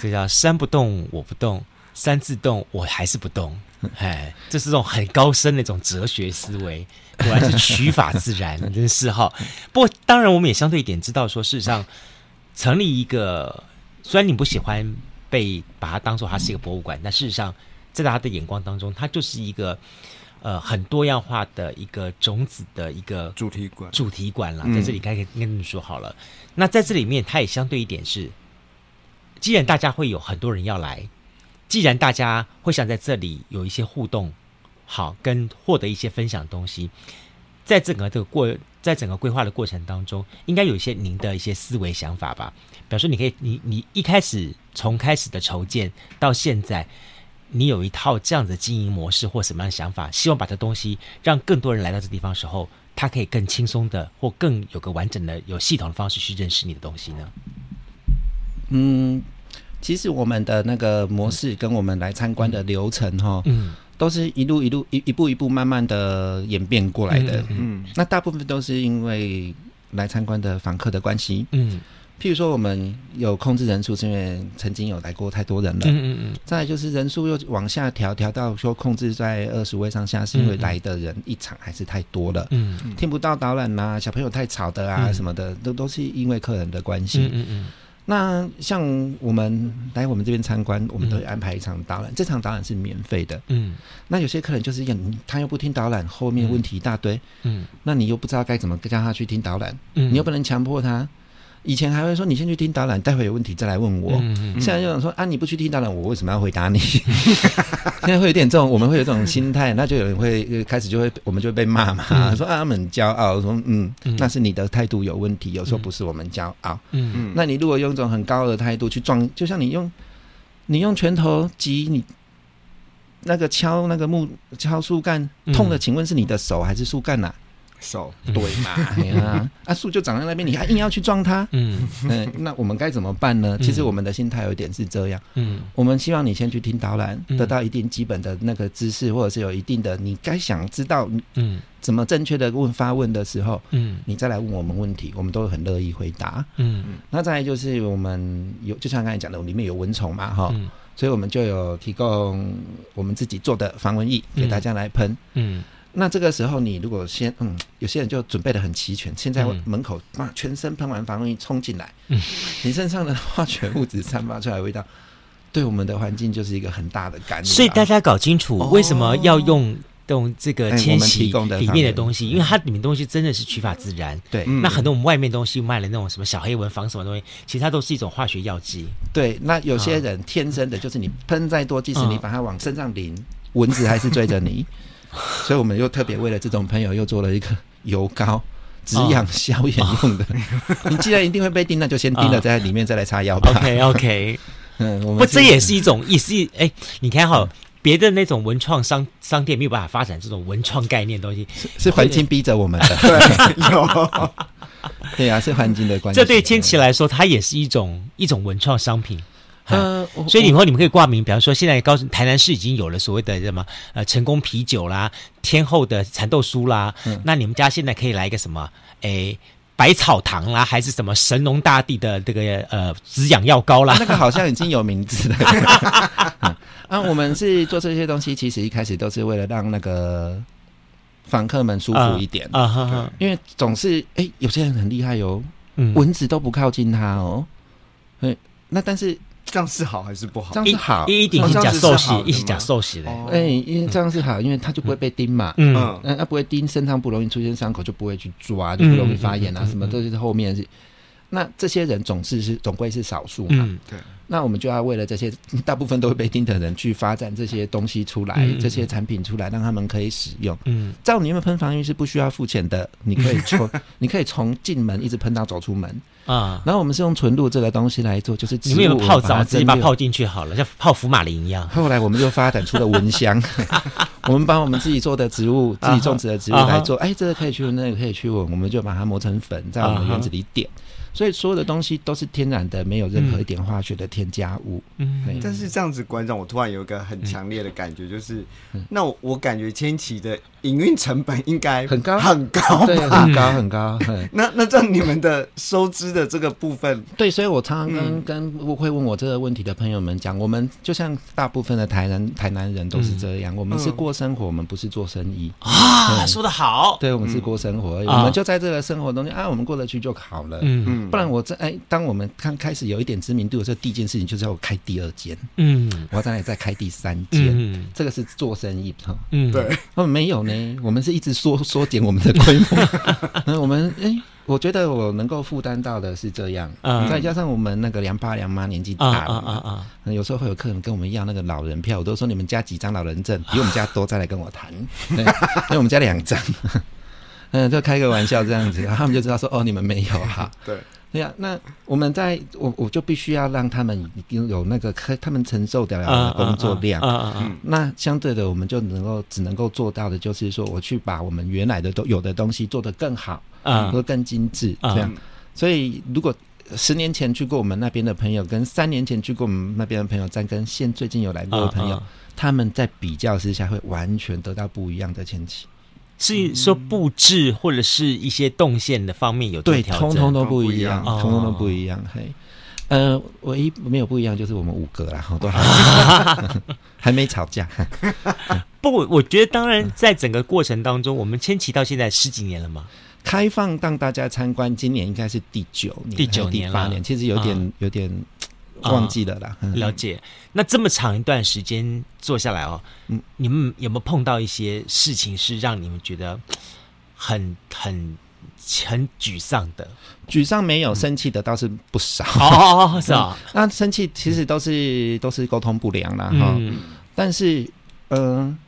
这叫山不动我不动，山自动我还是不动，哎，这是这种很高深的一种哲学思维。果然是取法自然，[LAUGHS] 真是哈。不过，当然我们也相对一点知道说，事实上成立一个，虽然你不喜欢被把它当做它是一个博物馆，但事实上在他的眼光当中，它就是一个呃很多样化的一个种子的一个主题馆。主题馆了，在这里该跟跟你说好了。那在这里面，它也相对一点是，既然大家会有很多人要来，既然大家会想在这里有一些互动。好，跟获得一些分享的东西，在整个这个过，在整个规划的过程当中，应该有一些您的一些思维想法吧。比如说，你可以，你你一开始从开始的筹建到现在，你有一套这样子的经营模式或什么样的想法，希望把这东西让更多人来到这地方的时候，他可以更轻松的或更有个完整的、有系统的方式去认识你的东西呢？嗯，其实我们的那个模式跟我们来参观的流程哈，嗯。都是一路一路一一步一步慢慢的演变过来的，嗯，那大部分都是因为来参观的访客的关系，嗯，譬如说我们有控制人数，是因为曾经有来过太多人了，嗯嗯嗯，再来就是人数又往下调，调到说控制在二十位上下，是因为来的人一场还是太多了，嗯嗯，听不到导览呐，小朋友太吵的啊什么的，都都是因为客人的关系，嗯嗯嗯。那像我们来我们这边参观，我们都会安排一场导览，嗯、这场导览是免费的。嗯，那有些客人就是要他又不听导览，后面问题一大堆。嗯，那你又不知道该怎么叫他去听导览，嗯，你又不能强迫他。以前还会说，你先去听导览，待会有问题再来问我。嗯嗯、现在就想说啊，你不去听导览，我为什么要回答你？[LAUGHS] 现在会有点这种，我们会有这种心态，那就有人会开始就会，我们就会被骂嘛，嗯、说啊，他们很骄傲，说嗯，嗯那是你的态度有问题，有时候不是我们骄傲。嗯嗯，那你如果用一种很高的态度去撞，就像你用你用拳头击你那个敲那个木敲树干，痛的，请问是你的手还是树干呐？手对嘛？[LAUGHS] 啊，啊树就长在那边，你还硬要去撞它？嗯。[LAUGHS] 嗯，那我们该怎么办呢？其实我们的心态有一点是这样，嗯，我们希望你先去听导览，得到一定基本的那个知识，或者是有一定的你该想知道，嗯，怎么正确的问发问的时候，嗯，你再来问我们问题，我们都很乐意回答，嗯。嗯。那再来就是我们有，就像刚才讲的，里面有蚊虫嘛，哈，所以我们就有提供我们自己做的防蚊液给大家来喷，嗯。那这个时候，你如果先嗯，有些人就准备的很齐全，现在门口啊，全身喷完防蚊液冲进来，嗯，你身上的化学物质散发出来的味道，[LAUGHS] 对我们的环境就是一个很大的干扰。所以大家搞清楚为什么要用用这个千禧里面的东西，因为它里面东西真的是取法自然。对，那很多我们外面东西卖的那种什么小黑蚊防什么东西，其实它都是一种化学药剂。对，那有些人天生的就是你喷再多，即使你把它往身上淋，蚊子还是追着你。所以，我们又特别为了这种朋友，又做了一个油膏，止痒消炎用的。你既然一定会被叮，那就先叮了，在里面再来擦药吧。OK，OK。嗯，我们不，这也是一种，也是哎，你看哈，别的那种文创商商店没有办法发展这种文创概念东西，是环境逼着我们的。[LAUGHS] 对，有。[LAUGHS] 对啊，是环境的关系。这对千奇来说，它也是一种一种文创商品。呃，所以以后你们可以挂名，比方说现在告诉台南市已经有了所谓的什么呃成功啤酒啦、天后的蚕豆酥啦，嗯、那你们家现在可以来一个什么？诶，百草堂啦，还是什么神农大帝的这个呃止痒药膏啦？那个好像已经有名字了。[LAUGHS] 啊，我们是做这些东西，其实一开始都是为了让那个访客们舒服一点啊，因为总是诶，有些人很厉害哟，嗯、蚊子都不靠近他哦。对，那但是。这样是好还是不好？这样是好，一定是假寿喜，一起假寿喜的。哎，因为这样是好，因为他就不会被叮嘛。嗯，那他不会叮，身上不容易出现伤口，就不会去抓，就不容易发炎啊，什么都是后面是。那这些人总是是总归是少数嘛。对。那我们就要为了这些大部分都会被叮的人去发展这些东西出来，这些产品出来，让他们可以使用。嗯。照你们喷防疫是不需要付钱的，你可以从 [LAUGHS] 你可以从进门一直喷到走出门。啊，然后我们是用纯露这个东西来做，就是你们有泡澡，自己把它泡进去好了，像泡福马林一样。后来我们就发展出了蚊香，[LAUGHS] 我们把我们自己做的植物、自己种植的植物来做，哎，这个可以驱蚊，那个可以驱蚊，我们就把它磨成粉，在我们院子里点。所以所有的东西都是天然的，没有任何一点化学的添加物。嗯，但是这样子，馆长，我突然有一个很强烈的感觉，就是，那我我感觉千奇的营运成本应该很高？很高，对，很高 [LAUGHS] 很高。那那这样你们的收支的这个部分，[LAUGHS] 对，所以我常常跟跟会问我这个问题的朋友们讲，我们就像大部分的台南台南人都是这样，我们是过生活，我们不是做生意。啊。说的好，对，我们是过生活，我们就在这个生活中间啊，我们过得去就好了。嗯。嗯。不然我这哎，当我们刚开始有一点知名度的时候，第一件事情就是要开第二间，嗯，我要再来再开第三间，嗯，这个是做生意哈，嗯，对，哦，没有呢，我们是一直缩 [LAUGHS] 缩减我们的规模，[LAUGHS] 那我们哎，我觉得我能够负担到的是这样，嗯，再加上我们那个梁爸梁妈年纪大了，啊啊啊，有时候会有客人跟我们要那个老人票，我都说你们家几张老人证，比我们家多，再来跟我谈，对，因为我们家两张，嗯，[LAUGHS] 就开个玩笑这样子，他们就知道说哦，你们没有哈，对。对呀，那我们在我我就必须要让他们已经有那个可他们承受得了的工作量。嗯嗯嗯。那相对的，我们就能够只能够做到的，就是说，我去把我们原来的都有的东西做得更好，啊，或更精致，这样。所以，如果十年前去过我们那边的朋友，跟三年前去过我们那边的朋友，再跟现最近有来过的朋友，他们在比较之下，会完全得到不一样的前期。是说布置或者是一些动线的方面有对，通通都不一样，通通都不一样。嘿，呃，唯一没有不一样就是我们五个啦，[LAUGHS] 好多 [LAUGHS] 还没吵架。不，我觉得当然，在整个过程当中，我们千禧到现在十几年了嘛。开放让大家参观，今年应该是第九年，第九年第八年，其实有点、嗯、有点忘记了啦。了解。那这么长一段时间做下来哦，嗯，你们有没有碰到一些事情是让你们觉得很很很沮丧的？沮丧没有，生气的倒是不少。哦，[LAUGHS] 是啊。那生气其实都是都是沟通不良啦。哈、嗯。但是，嗯、呃。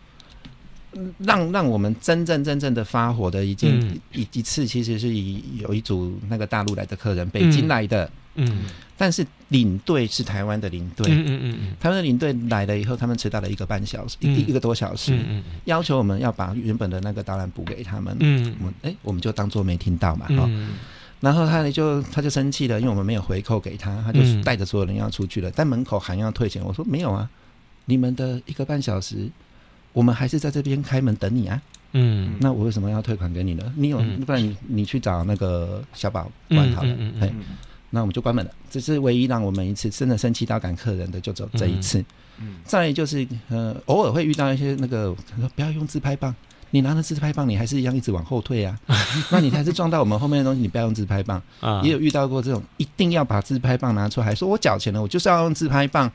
让让我们真正真正的发火的一件一、嗯、一次，其实是以有一组那个大陆来的客人，北京来的，嗯，但是领队是台湾的领队，嗯嗯嗯，台湾的领队来了以后，他们迟到了一个半小时，一、嗯、一个多小时，嗯嗯，要求我们要把原本的那个导览补给他们，嗯，我们哎，我们就当做没听到嘛，哈、嗯，然后他就他就生气了，因为我们没有回扣给他，他就带着所有人要出去了，在门口喊要退钱，我说没有啊，你们的一个半小时。我们还是在这边开门等你啊，嗯，那我为什么要退款给你呢？你有，不然你你去找那个小宝关好了，嗯嗯，嗯，嗯，那我们就关门了。这是唯一让我们一次真的生气到赶客人的，就走这一次。嗯，再来就是呃，偶尔会遇到一些那个说不要用自拍棒，你拿着自拍棒，你还是一样一直往后退啊，[LAUGHS] 那你还是撞到我们后面的东西，你不要用自拍棒啊。也有遇到过这种一定要把自拍棒拿出来，还说我缴钱了，我就是要用自拍棒。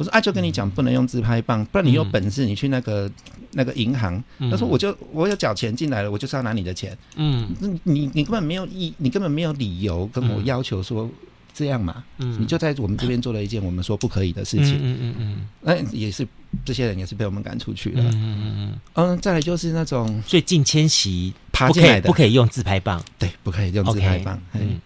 我说啊，就跟你讲，不能用自拍棒，不然你有本事，你去那个、嗯、那个银行。他说，我就我有缴钱进来了，我就是要拿你的钱。嗯，你你根本没有意，你根本没有理由跟我要求说这样嘛。嗯，你就在我们这边做了一件我们说不可以的事情。嗯嗯嗯，那也是这些人也是被我们赶出去了。嗯嗯嗯嗯。再来就是那种，所以进千禧爬进来的不可以用自拍棒，对，不可以用自拍棒。Okay, 嗯。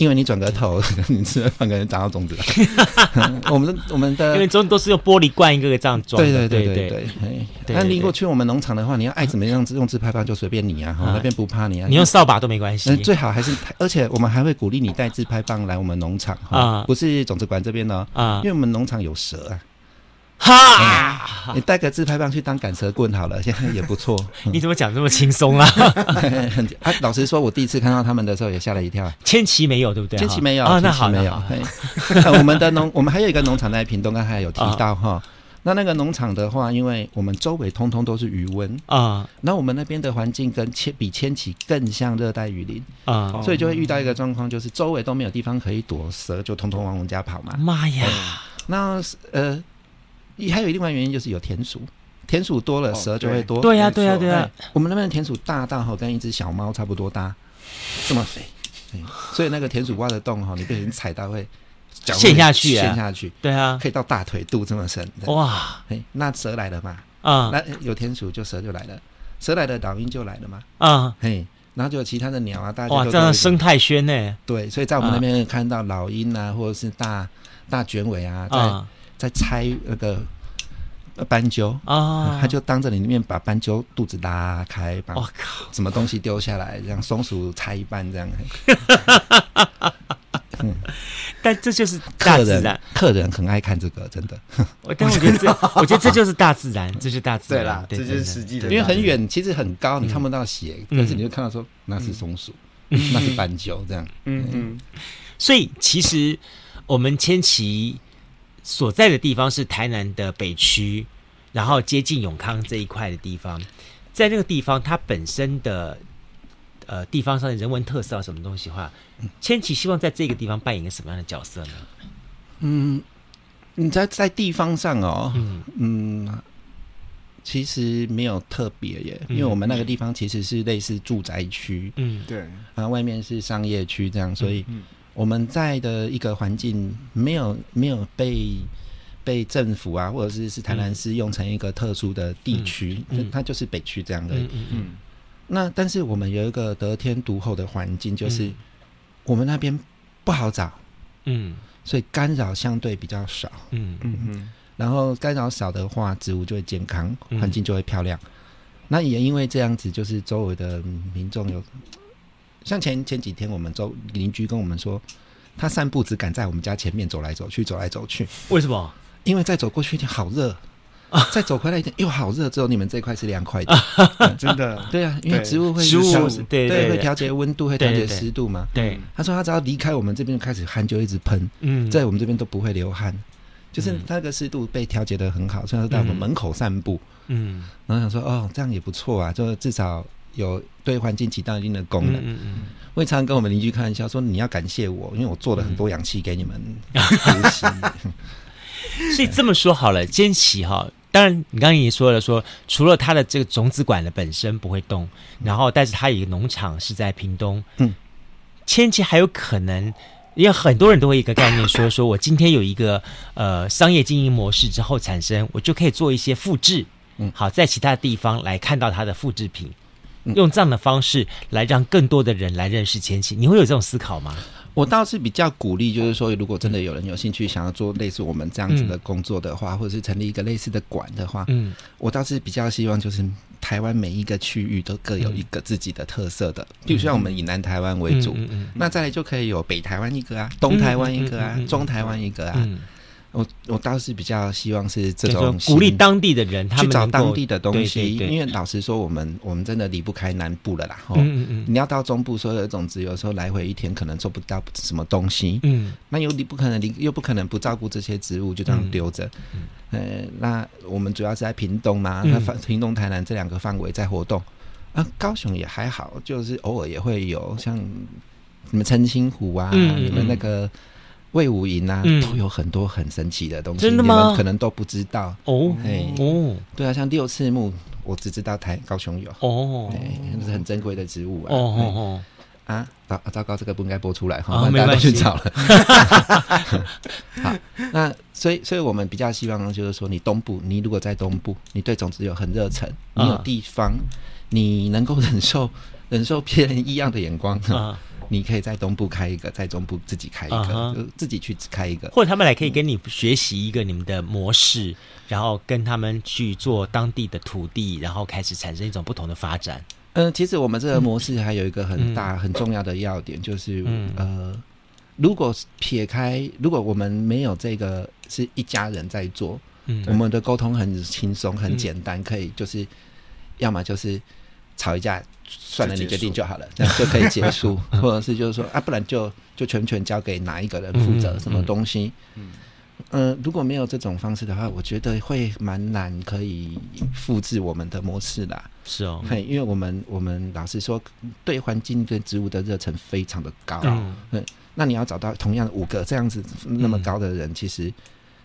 因为你转个头，[LAUGHS] 你吃了饭可能长到种子 [LAUGHS] 了。我们的我们的，因为都都是用玻璃罐一个个这样装。对对对对对。那你如果去我们农场的话，你要爱怎么样用自拍棒就随便你啊，那边不怕你啊。你用扫把都没关系。最好还是，而且我们还会鼓励你带自拍棒来我们农场啊，不是种子馆这边呢啊，因为我们农场有蛇啊。哈！你带个自拍棒去当赶蛇棍好了，[LAUGHS] 现在也不错。[LAUGHS] 你怎么讲这么轻松啊？[LAUGHS] 啊，老实说，我第一次看到他们的时候也吓了一跳。千奇没有，对不对？千奇没有啊，那好，没有。我们的农，我们还有一个农场在屏东，刚才有提到哈。那那个农场的话，因为我们周围通通都是余温啊，那我们那边的环境跟千比千奇更像热带雨林啊，所以就会遇到一个状况，就是周围都没有地方可以躲，蛇就通通往我们家跑嘛。妈呀！那呃。还有另外原因，就是有田鼠，田鼠多了，蛇就会多。对呀，对呀，对呀。我们那边的田鼠大到哈，跟一只小猫差不多大，这么肥。所以那个田鼠挖的洞哈，你被人踩到会陷下去，陷下去。对啊，可以到大腿肚这么深。哇，那蛇来了嘛？啊，那有田鼠就蛇就来了，蛇来了老鹰就来了嘛？啊，嘿，然后就有其他的鸟啊，大家哇，这样生态圈呢？对，所以在我们那边看到老鹰啊，或者是大大卷尾啊，在。在拆那个斑鸠啊，他就当着你面把斑鸠肚子拉开，把什么东西丢下来，让松鼠拆一半这样。[LAUGHS] 嗯，但这就是大自然，客人很爱看这个，真的。我但我觉得这，我觉得这就是大自然，这就是大自然。对啦，这就是实际的。因为很远，其实很高，你看不到血，但是你就看到说那是松鼠，那是斑鸠这样。嗯嗯。所以其实我们千禧。所在的地方是台南的北区，然后接近永康这一块的地方，在那个地方，它本身的呃地方上的人文特色什么东西的话，千禧希望在这个地方扮演一个什么样的角色呢？嗯，你在在地方上哦，嗯，嗯，其实没有特别耶，因为我们那个地方其实是类似住宅区，嗯，对，然后外面是商业区这样，所以。嗯我们在的一个环境没有没有被被政府啊，或者是是台南市用成一个特殊的地区，它就是北区这样的。嗯嗯，嗯。那但是我们有一个得天独厚的环境，就是我们那边不好找，嗯，所以干扰相对比较少，嗯嗯嗯。然后干扰少的话，植物就会健康，环境就会漂亮。嗯、那也因为这样子，就是周围的民众有。像前前几天，我们周邻居跟我们说，他散步只敢在我们家前面走来走去，走来走去。为什么？因为再走过去一点好热啊，再走回来一点又好热。只有你们这块是凉快的，[LAUGHS] 真的。对啊，因为植物会植物对对会调节温度，会调节湿度嘛。对，他说他只要离开我们这边，开始汗就一直喷。嗯，在我们这边都不会流汗，就是他那个湿度被调节得很好，所以他在我们门口散步。嗯，然后想说哦，这样也不错啊，就至少。有对环境起到一定的功能。嗯嗯，我也常常跟我们邻居开玩笑说，你要感谢我，因为我做了很多氧气给你们呼吸。[LAUGHS] 所以这么说好了，千禧哈，当然你刚刚也说了说，说除了它的这个种子馆的本身不会动，然后但是它有一个农场是在屏东，嗯，千奇还有可能，因为很多人都会一个概念说，说我今天有一个呃商业经营模式之后产生，我就可以做一些复制，嗯，好，在其他地方来看到它的复制品，用这样的方式来让更多的人来认识千禧，你会有这种思考吗？我倒是比较鼓励，就是说，如果真的有人有兴趣想要做类似我们这样子的工作的话，嗯、或者是成立一个类似的馆的话，嗯，我倒是比较希望就是台湾每一个区域都各有一个自己的特色的，比如像我们以南台湾为主，那再来就可以有北台湾一个啊，东台湾一个啊，中台湾一个啊。嗯我我倒是比较希望是这种鼓励当地的人他们去找当地的东西，因为老实说，我们我们真的离不开南部了啦。嗯嗯，你要到中部，所有的种子有时候来回一天可能做不到什么东西。嗯，那又你不可能，你又不可能不照顾这些植物，就这样丢着。嗯，呃，那我们主要是在屏东嘛，那屏东、台南这两个范围在活动。啊，高雄也还好，就是偶尔也会有像什么澄清湖啊，你们那个。卫武营啊，嗯、都有很多很神奇的东西，真的吗？你们可能都不知道哦。嘿哦，对啊，像六翅木，我只知道台高雄有哦，那是很珍贵的植物啊。哦哦哦，啊，糟糟糕，这个不应该播出来哈，大家都去找了。[LAUGHS] [LAUGHS] 好，那所以，所以我们比较希望就是说，你东部，你如果在东部，你对种子有很热忱，你有地方，啊、你能够忍受忍受别人异样的眼光啊。你可以在东部开一个，在中部自己开一个，uh huh. 自己去开一个，或者他们来可以跟你学习一个你们的模式，嗯、然后跟他们去做当地的土地，然后开始产生一种不同的发展。嗯、呃，其实我们这个模式还有一个很大、嗯、很重要的要点，就是、嗯、呃，如果撇开，如果我们没有这个是一家人在做，嗯，我们的沟通很轻松、很简单，可以就是，要么就是吵一架。算了，你决定就好了，这样就可以结束，[LAUGHS] 或者是就是说啊，不然就就全权交给哪一个人负责什么东西。嗯，如果没有这种方式的话，我觉得会蛮难可以复制我们的模式啦。是哦，嘿，因为我们我们老实说，对环境跟植物的热忱非常的高。嗯，那你要找到同样的五个这样子那么高的人，嗯、其实。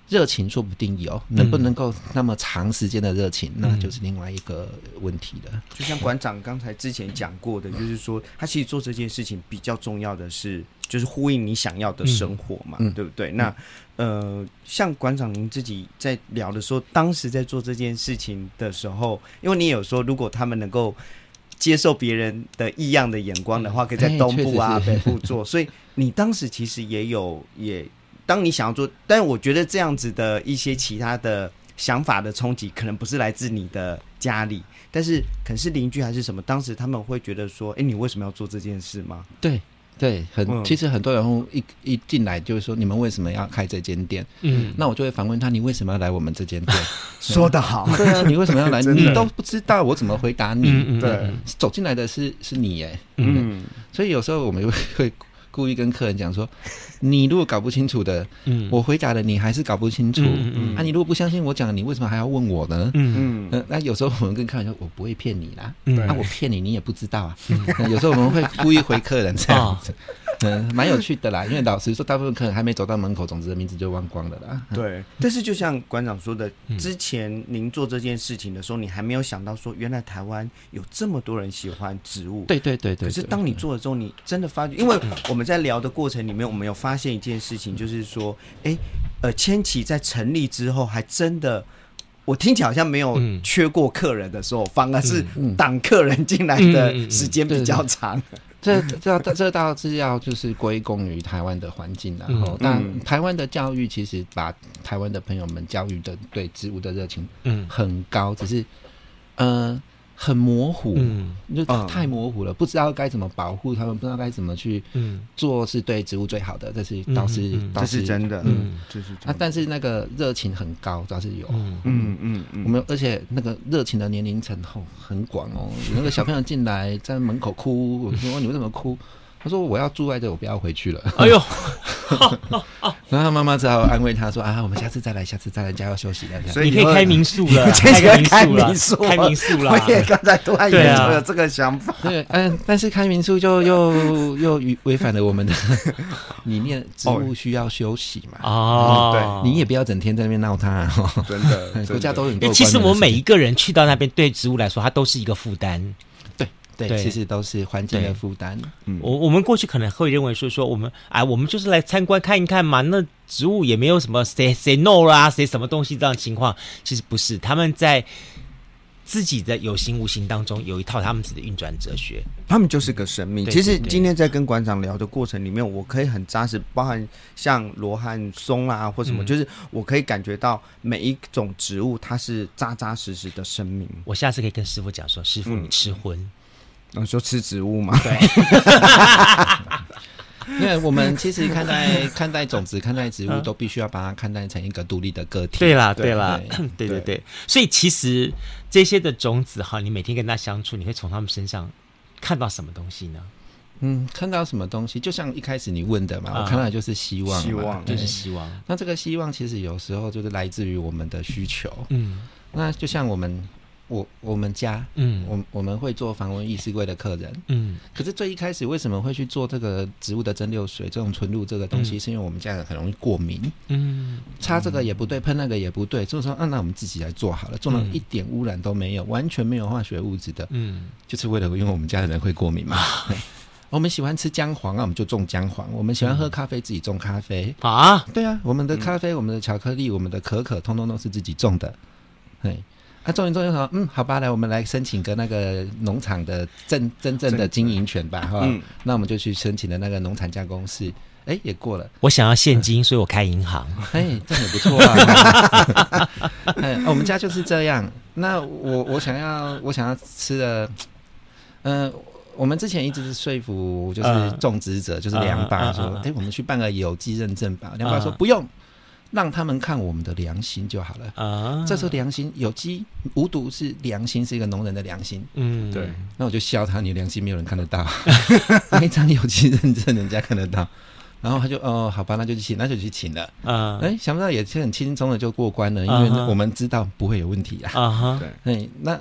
热情说不定有，能不能够那么长时间的热情，嗯、那就是另外一个问题了。就像馆长刚才之前讲过的，就是说他其实做这件事情比较重要的是，就是呼应你想要的生活嘛，嗯、对不对？嗯、那呃，像馆长您自己在聊的时候，当时在做这件事情的时候，因为你有说，如果他们能够接受别人的异样的眼光的话，可以在东部啊、北部做，所以你当时其实也有也。当你想要做，但是我觉得这样子的一些其他的想法的冲击，可能不是来自你的家里，但是可能是邻居还是什么，当时他们会觉得说：“哎、欸，你为什么要做这件事吗？”对对，很、嗯、其实很多人一一进来就是说：“你们为什么要开这间店？”嗯，那我就会反问他：“你为什么要来我们这间店？” [LAUGHS] 说得好，对啊，[LAUGHS] 你为什么要来？你都不知道，我怎么回答你？嗯嗯、对，走进来的是是你耶，嗯，所以有时候我们会会。故意跟客人讲说，你如果搞不清楚的，嗯，我回答的你还是搞不清楚，嗯嗯，啊，你如果不相信我讲，你为什么还要问我呢？嗯嗯，那有时候我们跟客人说，我不会骗你啦，嗯，啊，我骗你，你也不知道啊，[LAUGHS] 有时候我们会故意回客人这样子。嗯，蛮有趣的啦，因为老实说，大部分客人还没走到门口，总之的名字就忘光了啦。对，但是就像馆长说的，之前您做这件事情的时候，你还没有想到说，原来台湾有这么多人喜欢植物。对对对对。可是当你做了之后，你真的发觉，因为我们在聊的过程里面，我们有发现一件事情，就是说，哎，呃，千禧在成立之后，还真的，我听起来好像没有缺过客人的时候，反而是挡客人进来的时间比较长。这这这倒是要就是归功于台湾的环境，然后但台湾的教育其实把台湾的朋友们教育的对植物的热情嗯。很高，只是呃。很模糊，嗯，就太模糊了，不知道该怎么保护他们，不知道该怎么去做是对植物最好的，这是倒是倒是真的，嗯，就是啊，但是那个热情很高，倒是有，嗯。嗯嗯，我们而且那个热情的年龄层很很广哦，有那个小朋友进来在门口哭，我说你为什么哭？他说我要住在这，我不要回去了。哎呦，[LAUGHS] 然后他妈妈只好安慰他说啊，我们下次再来，下次再来，家要休息了。所以你可以开民宿了，开民宿了，开民宿了。我也刚才突然有有这个想法。对，嗯，但是开民宿就又又违反了我们的理念，植物需要休息嘛。哦，对，你也不要整天在那边闹他。[LAUGHS] 真的，国家都很。其实我们每一个人去到那边，对植物来说，它都是一个负担。对，其实都是环境的负担。嗯，我我们过去可能会认为说说我们哎，我们就是来参观看一看嘛。那植物也没有什么 say say no 啦，say 什么东西这样的情况，其实不是。他们在自己的有形无形当中有一套他们自己的运转哲学。他们就是个生命。其实今天在跟馆长聊的过程里面，我可以很扎实，包含像罗汉松啊或什么，就是我可以感觉到每一种植物它是扎扎实实的生命。我下次可以跟师傅讲说，师傅你吃荤。你说吃植物嘛？对，[LAUGHS] 因为我们其实看待看待种子、看待植物，都必须要把它看待成一个独立的个体。对啦，对啦，对 [LAUGHS] 对对。所以其实这些的种子哈，你每天跟它相处，你会从它们身上看到什么东西呢？嗯，看到什么东西？就像一开始你问的嘛，我看到的就是希望，希望就是希望。那这个希望其实有时候就是来自于我们的需求。嗯，那就像我们。我我们家，嗯，我我们会做防蚊浴室柜的客人，嗯，可是最一开始为什么会去做这个植物的蒸馏水这种纯露这个东西，嗯、是因为我们家人很容易过敏，嗯，擦这个也不对，喷那个也不对，所以说，啊，那我们自己来做好了，做了一点污染都没有，完全没有化学物质的，嗯，就是为了因为我们家的人会过敏嘛，嗯、[LAUGHS] 我们喜欢吃姜黄啊，我们就种姜黄，我们喜欢喝咖啡，自己种咖啡。啊，对啊，我们的咖啡、我们的巧克力、我们的可可，通通都是自己种的，对。他种一种就说，嗯，好吧，来，我们来申请个那个农场的真真正的经营权吧，哈。嗯。那我们就去申请的那个农产加工室，哎，也过了。我想要现金，所以我开银行。哎，这很不错啊。[LAUGHS] 哎，我们家就是这样。那我我想要我想要吃的，嗯，我们之前一直是说服就是种植者，就是梁爸说，哎，我们去办个有机认证吧。梁爸说不用。让他们看我们的良心就好了啊！这时候良心，有机无毒是良心，是一个农人的良心。嗯，对。那我就笑他，你良心没有人看得到，那 [LAUGHS] 一张有机认证人家看得到。然后他就哦，好吧，那就去请，那就去请了。啊，哎，想不到也是很轻松的就过关了，因为我们知道不会有问题啊。啊哈，对。那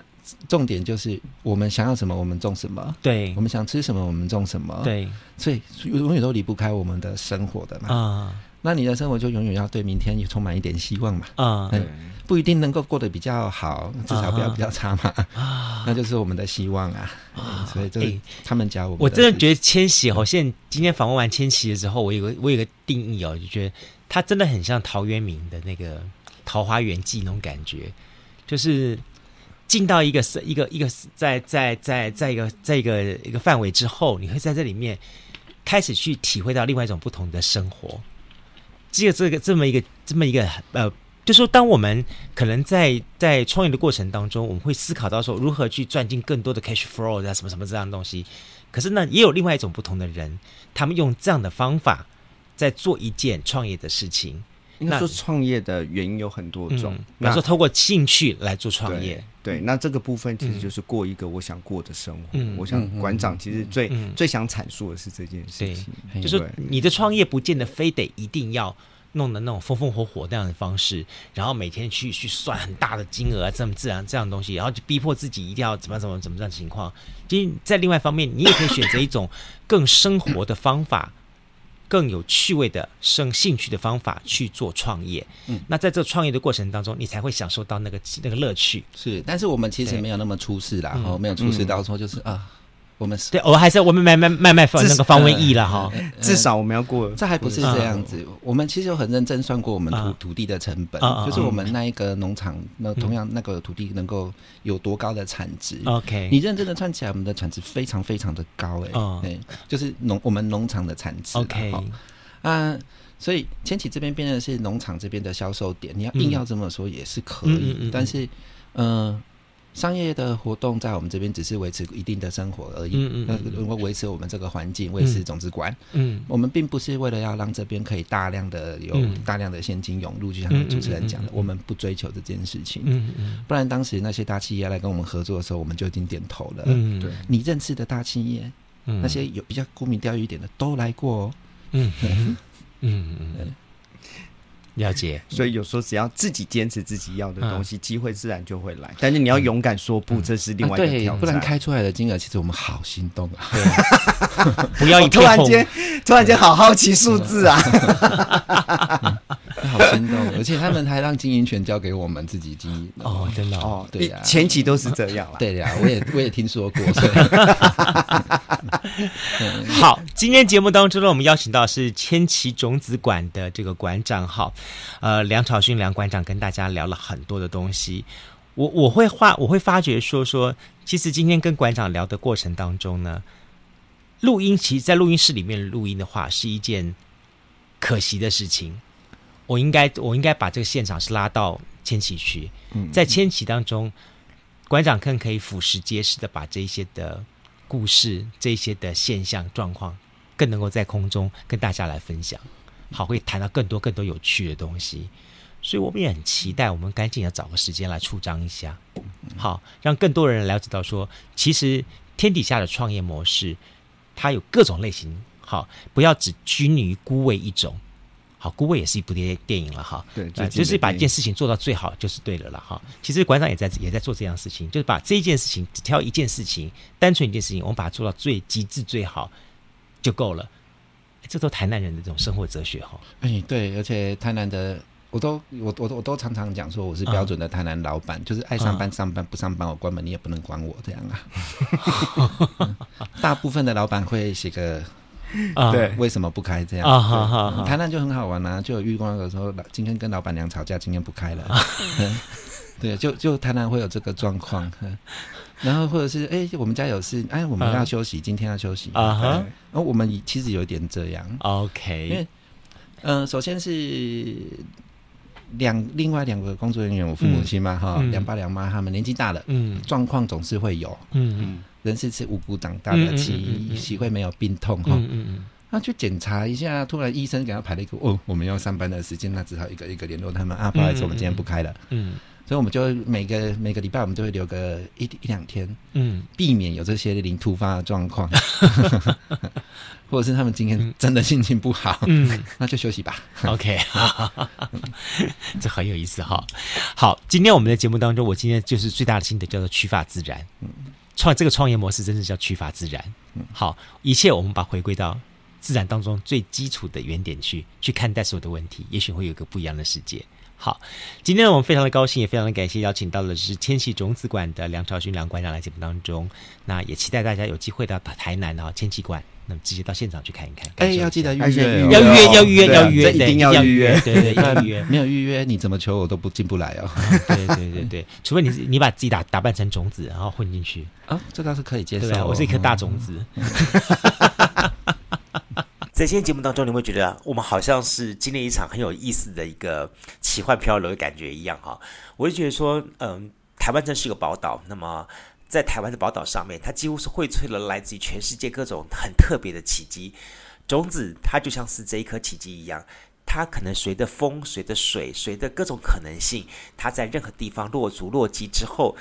重点就是我们想要什么，我们种什么。对，我们想吃什么，我们种什么。对，所以永远都离不开我们的生活的嘛。啊。那你的生活就永远要对明天也充满一点希望嘛？啊，对，不一定能够过得比较好，至少不要比较差嘛。啊，那就是我们的希望啊。啊，所以这他们教我，我真的觉得千玺哦，现在今天访问完千玺的时候，我有个我有个定义哦，就觉得他真的很像陶渊明的那个《桃花源记》那种感觉，就是进到一个一个一个在在在在一个在一个一个范围之后，你会在这里面开始去体会到另外一种不同的生活。只有这个这么一个这么一个呃，就说当我们可能在在创业的过程当中，我们会思考到说如何去赚进更多的 cash flow 啊，什么什么这样的东西。可是呢，也有另外一种不同的人，他们用这样的方法在做一件创业的事情。应该说创业的原因有很多种，比方说透过兴趣来做创业。对，那这个部分其实就是过一个我想过的生活。嗯，我想馆长其实最最想阐述的是这件事情，就是你的创业不见得非得一定要弄的那种风风火火那样的方式，然后每天去去算很大的金额啊，这么自然这样东西，然后就逼迫自己一定要怎么怎么怎么这样情况。其实，在另外一方面，你也可以选择一种更生活的方法。更有趣味的生兴趣的方法去做创业，嗯，那在这创业的过程当中，你才会享受到那个那个乐趣。是，但是我们其实没有那么出世啦，哈，没有出世到说就是啊。我们是对，我还是我们卖卖卖卖放那个防瘟疫了哈，[LAUGHS] 至少我们要过，这还不是这样子。我们其实有很认真算过我们土土地的成本，就是我们那一个农场，那同样那个土地能够有多高的产值。OK，你认真的算起来，我们的产值非常非常的高哎，对，就是农我们农场的产值。OK，啊，所以千禧这边变成是农场这边的销售点，你要硬要这么说也是可以，但是嗯。商业的活动在我们这边只是维持一定的生活而已，嗯嗯，如果维持我们这个环境，维持种子馆，嗯，我们并不是为了要让这边可以大量的有大量的现金涌入，就像主持人讲的，我们不追求这件事情，嗯嗯，不然当时那些大企业来跟我们合作的时候，我们就已经点头了，嗯，对，你认识的大企业，嗯、那些有比较沽名钓誉一点的都来过哦。嗯嗯嗯嗯。[LAUGHS] 了解，所以有时候只要自己坚持自己要的东西，机、嗯、会自然就会来。但是你要勇敢说不，嗯、这是另外一个挑战。不然开出来的金额，其实我们好心动啊！[LAUGHS] 不要一 [LAUGHS] 突然间，突然间好好奇数字啊！[LAUGHS] 好心动，[LAUGHS] 而且他们还让经营权交给我们自己经营。哦，真的哦，对呀、啊，前期都是这样啦。[LAUGHS] 对呀、啊，我也我也听说过。所以 [LAUGHS] 好，今天节目当中呢，我们邀请到是千奇种子馆的这个馆长，好，呃，梁朝勋梁馆长跟大家聊了很多的东西。我我会发我会发觉说说，其实今天跟馆长聊的过程当中呢，录音其实，在录音室里面录音的话是一件可惜的事情。我应该我应该把这个现场是拉到千禧去，在千禧当中，馆长更可以俯拾皆是的把这一些的。故事这一些的现象状况，更能够在空中跟大家来分享，好，会谈到更多更多有趣的东西，所以我们也很期待，我们赶紧要找个时间来出张一下，好，让更多人了解到说，其实天底下的创业模式，它有各种类型，好，不要只拘泥于孤位一种。好，孤味也是一部电电影了哈。对，呃，就是把一件事情做到最好，就是对的了哈。其实馆长也在也在做这样事情，就是把这一件事情只挑一件事情，单纯一件事情，我们把它做到最极致最好就够了。这都台南人的这种生活哲学哈。哎，对，而且台南的我都我我我都常常讲说，我是标准的台南老板，嗯、就是爱上班上班，不上班我关门，你也不能管我这样啊。[LAUGHS] 大部分的老板会写个。啊，对，为什么不开这样？啊，好好好，台南就很好玩啊，就有遇过那个时候，今天跟老板娘吵架，今天不开了。啊 [LAUGHS] [LAUGHS] 对，就就台南会有这个状况，然后或者是哎，我们家有事，哎，我们要休息，啊、今天要休息。啊哈。然后我们其实有一点这样，OK，因为嗯、呃，首先是两另外两个工作人员，我父母亲嘛哈，两、嗯、爸两妈他们年纪大了，嗯，状况总是会有，嗯嗯。人是吃五谷长大的，其体会没有病痛哈。嗯嗯嗯。那去检查一下，突然医生给他排了一个哦，我们要上班的时间，那只好一个一个联络他们啊，不好意思，我们今天不开了。嗯。所以我们就每个每个礼拜，我们就会留个一一两天，嗯，避免有这些零突发的状况，[LAUGHS] [LAUGHS] 或者是他们今天真的心情不好，嗯，[LAUGHS] 那就休息吧。OK，这很有意思哈。好，今天我们的节目当中，我今天就是最大的心得叫做取法自然。嗯。创这个创业模式真的叫取法自然，好，一切我们把回归到自然当中最基础的原点去去看待所有的问题，也许会有一个不一样的世界。好，今天我们非常的高兴，也非常的感谢邀请到的是千禧种子馆的梁朝勋梁馆长来节目当中，那也期待大家有机会到台南啊千禧馆。那么直接到现场去看一看，哎，要记得预约，要预约，要预约，要预约，一定要预约，对对，要预 [LAUGHS] 约，没有预约你怎么求我都不进不来哦。[LAUGHS] 对对对对，除非你你把自己打打扮成种子，然后混进去啊，这倒是可以接受。我是一颗大种子。[LAUGHS] 在今天节目当中，你会觉得我们好像是经历一场很有意思的一个奇幻漂流的感觉一样哈。我就觉得说，嗯，台湾真是一个宝岛，那么。在台湾的宝岛上面，它几乎是荟萃了来自于全世界各种很特别的奇迹。种子它就像是这一颗奇迹一样，它可能随着风、随着水、随着各种可能性，它在任何地方落足落基之后，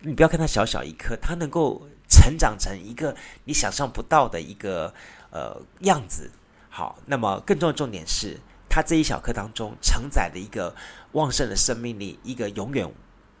你不要看它小小一颗，它能够成长成一个你想象不到的一个呃样子。好，那么更重要的重点是，它这一小颗当中承载了一个旺盛的生命力，一个永远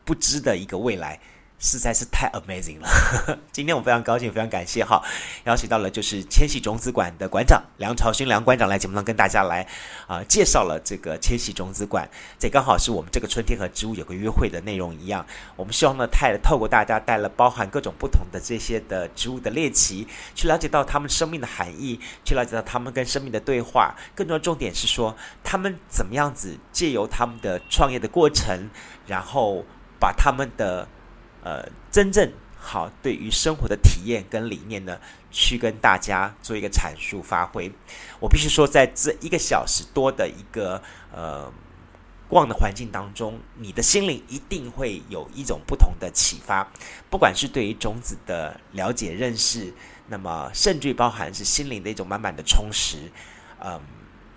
不知的一个未来。实在是太 amazing 了！[LAUGHS] 今天我非常高兴，非常感谢哈，邀请到了就是千禧种子馆的馆长梁朝勋梁馆长来节目上跟大家来啊、介绍了这个千禧种子馆，这刚好是我们这个春天和植物有个约会的内容一样。我们希望呢，太透过大家带了包含各种不同的这些的植物的猎奇，去了解到他们生命的含义，去了解到他们跟生命的对话。更重要重点是说，他们怎么样子借由他们的创业的过程，然后把他们的呃，真正好对于生活的体验跟理念呢，去跟大家做一个阐述发挥。我必须说，在这一个小时多的一个呃逛的环境当中，你的心灵一定会有一种不同的启发，不管是对于种子的了解认识，那么甚至于包含是心灵的一种满满的充实。嗯、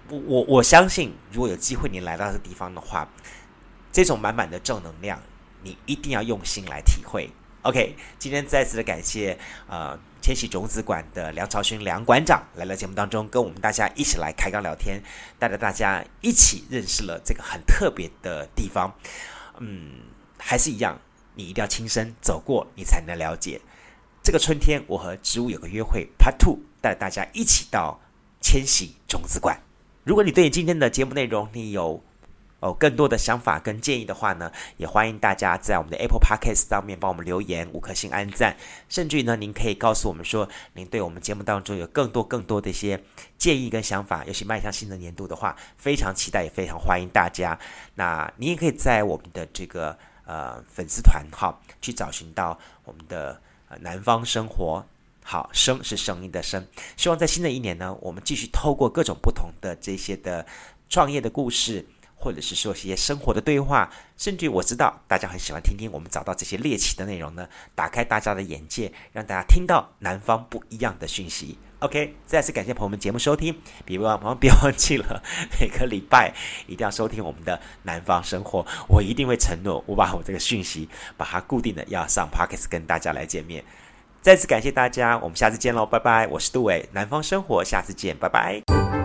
我我我相信，如果有机会你来到这个地方的话，这种满满的正能量。你一定要用心来体会，OK，今天再次的感谢呃千禧种子馆的梁朝勋梁馆长来到节目当中，跟我们大家一起来开杠聊天，带着大家一起认识了这个很特别的地方。嗯，还是一样，你一定要亲身走过，你才能了解。这个春天，我和植物有个约会 Part Two，带大家一起到千禧种子馆。如果你对今天的节目内容你有哦，更多的想法跟建议的话呢，也欢迎大家在我们的 Apple Podcast 上面帮我们留言，五颗星按赞，甚至于呢，您可以告诉我们说，您对我们节目当中有更多更多的一些建议跟想法，尤其迈向新的年度的话，非常期待，也非常欢迎大家。那您也可以在我们的这个呃粉丝团哈，去找寻到我们的呃南方生活，好，声是声音的声。希望在新的一年呢，我们继续透过各种不同的这些的创业的故事。或者是说一些生活的对话，甚至我知道大家很喜欢听听我们找到这些猎奇的内容呢，打开大家的眼界，让大家听到南方不一样的讯息。OK，再次感谢朋友们节目收听，别忘别忘记了 [LAUGHS] 每个礼拜一定要收听我们的南方生活，我一定会承诺，我把我这个讯息把它固定的要上 Podcast 跟大家来见面。再次感谢大家，我们下次见喽，拜拜！我是杜伟，南方生活，下次见，拜拜。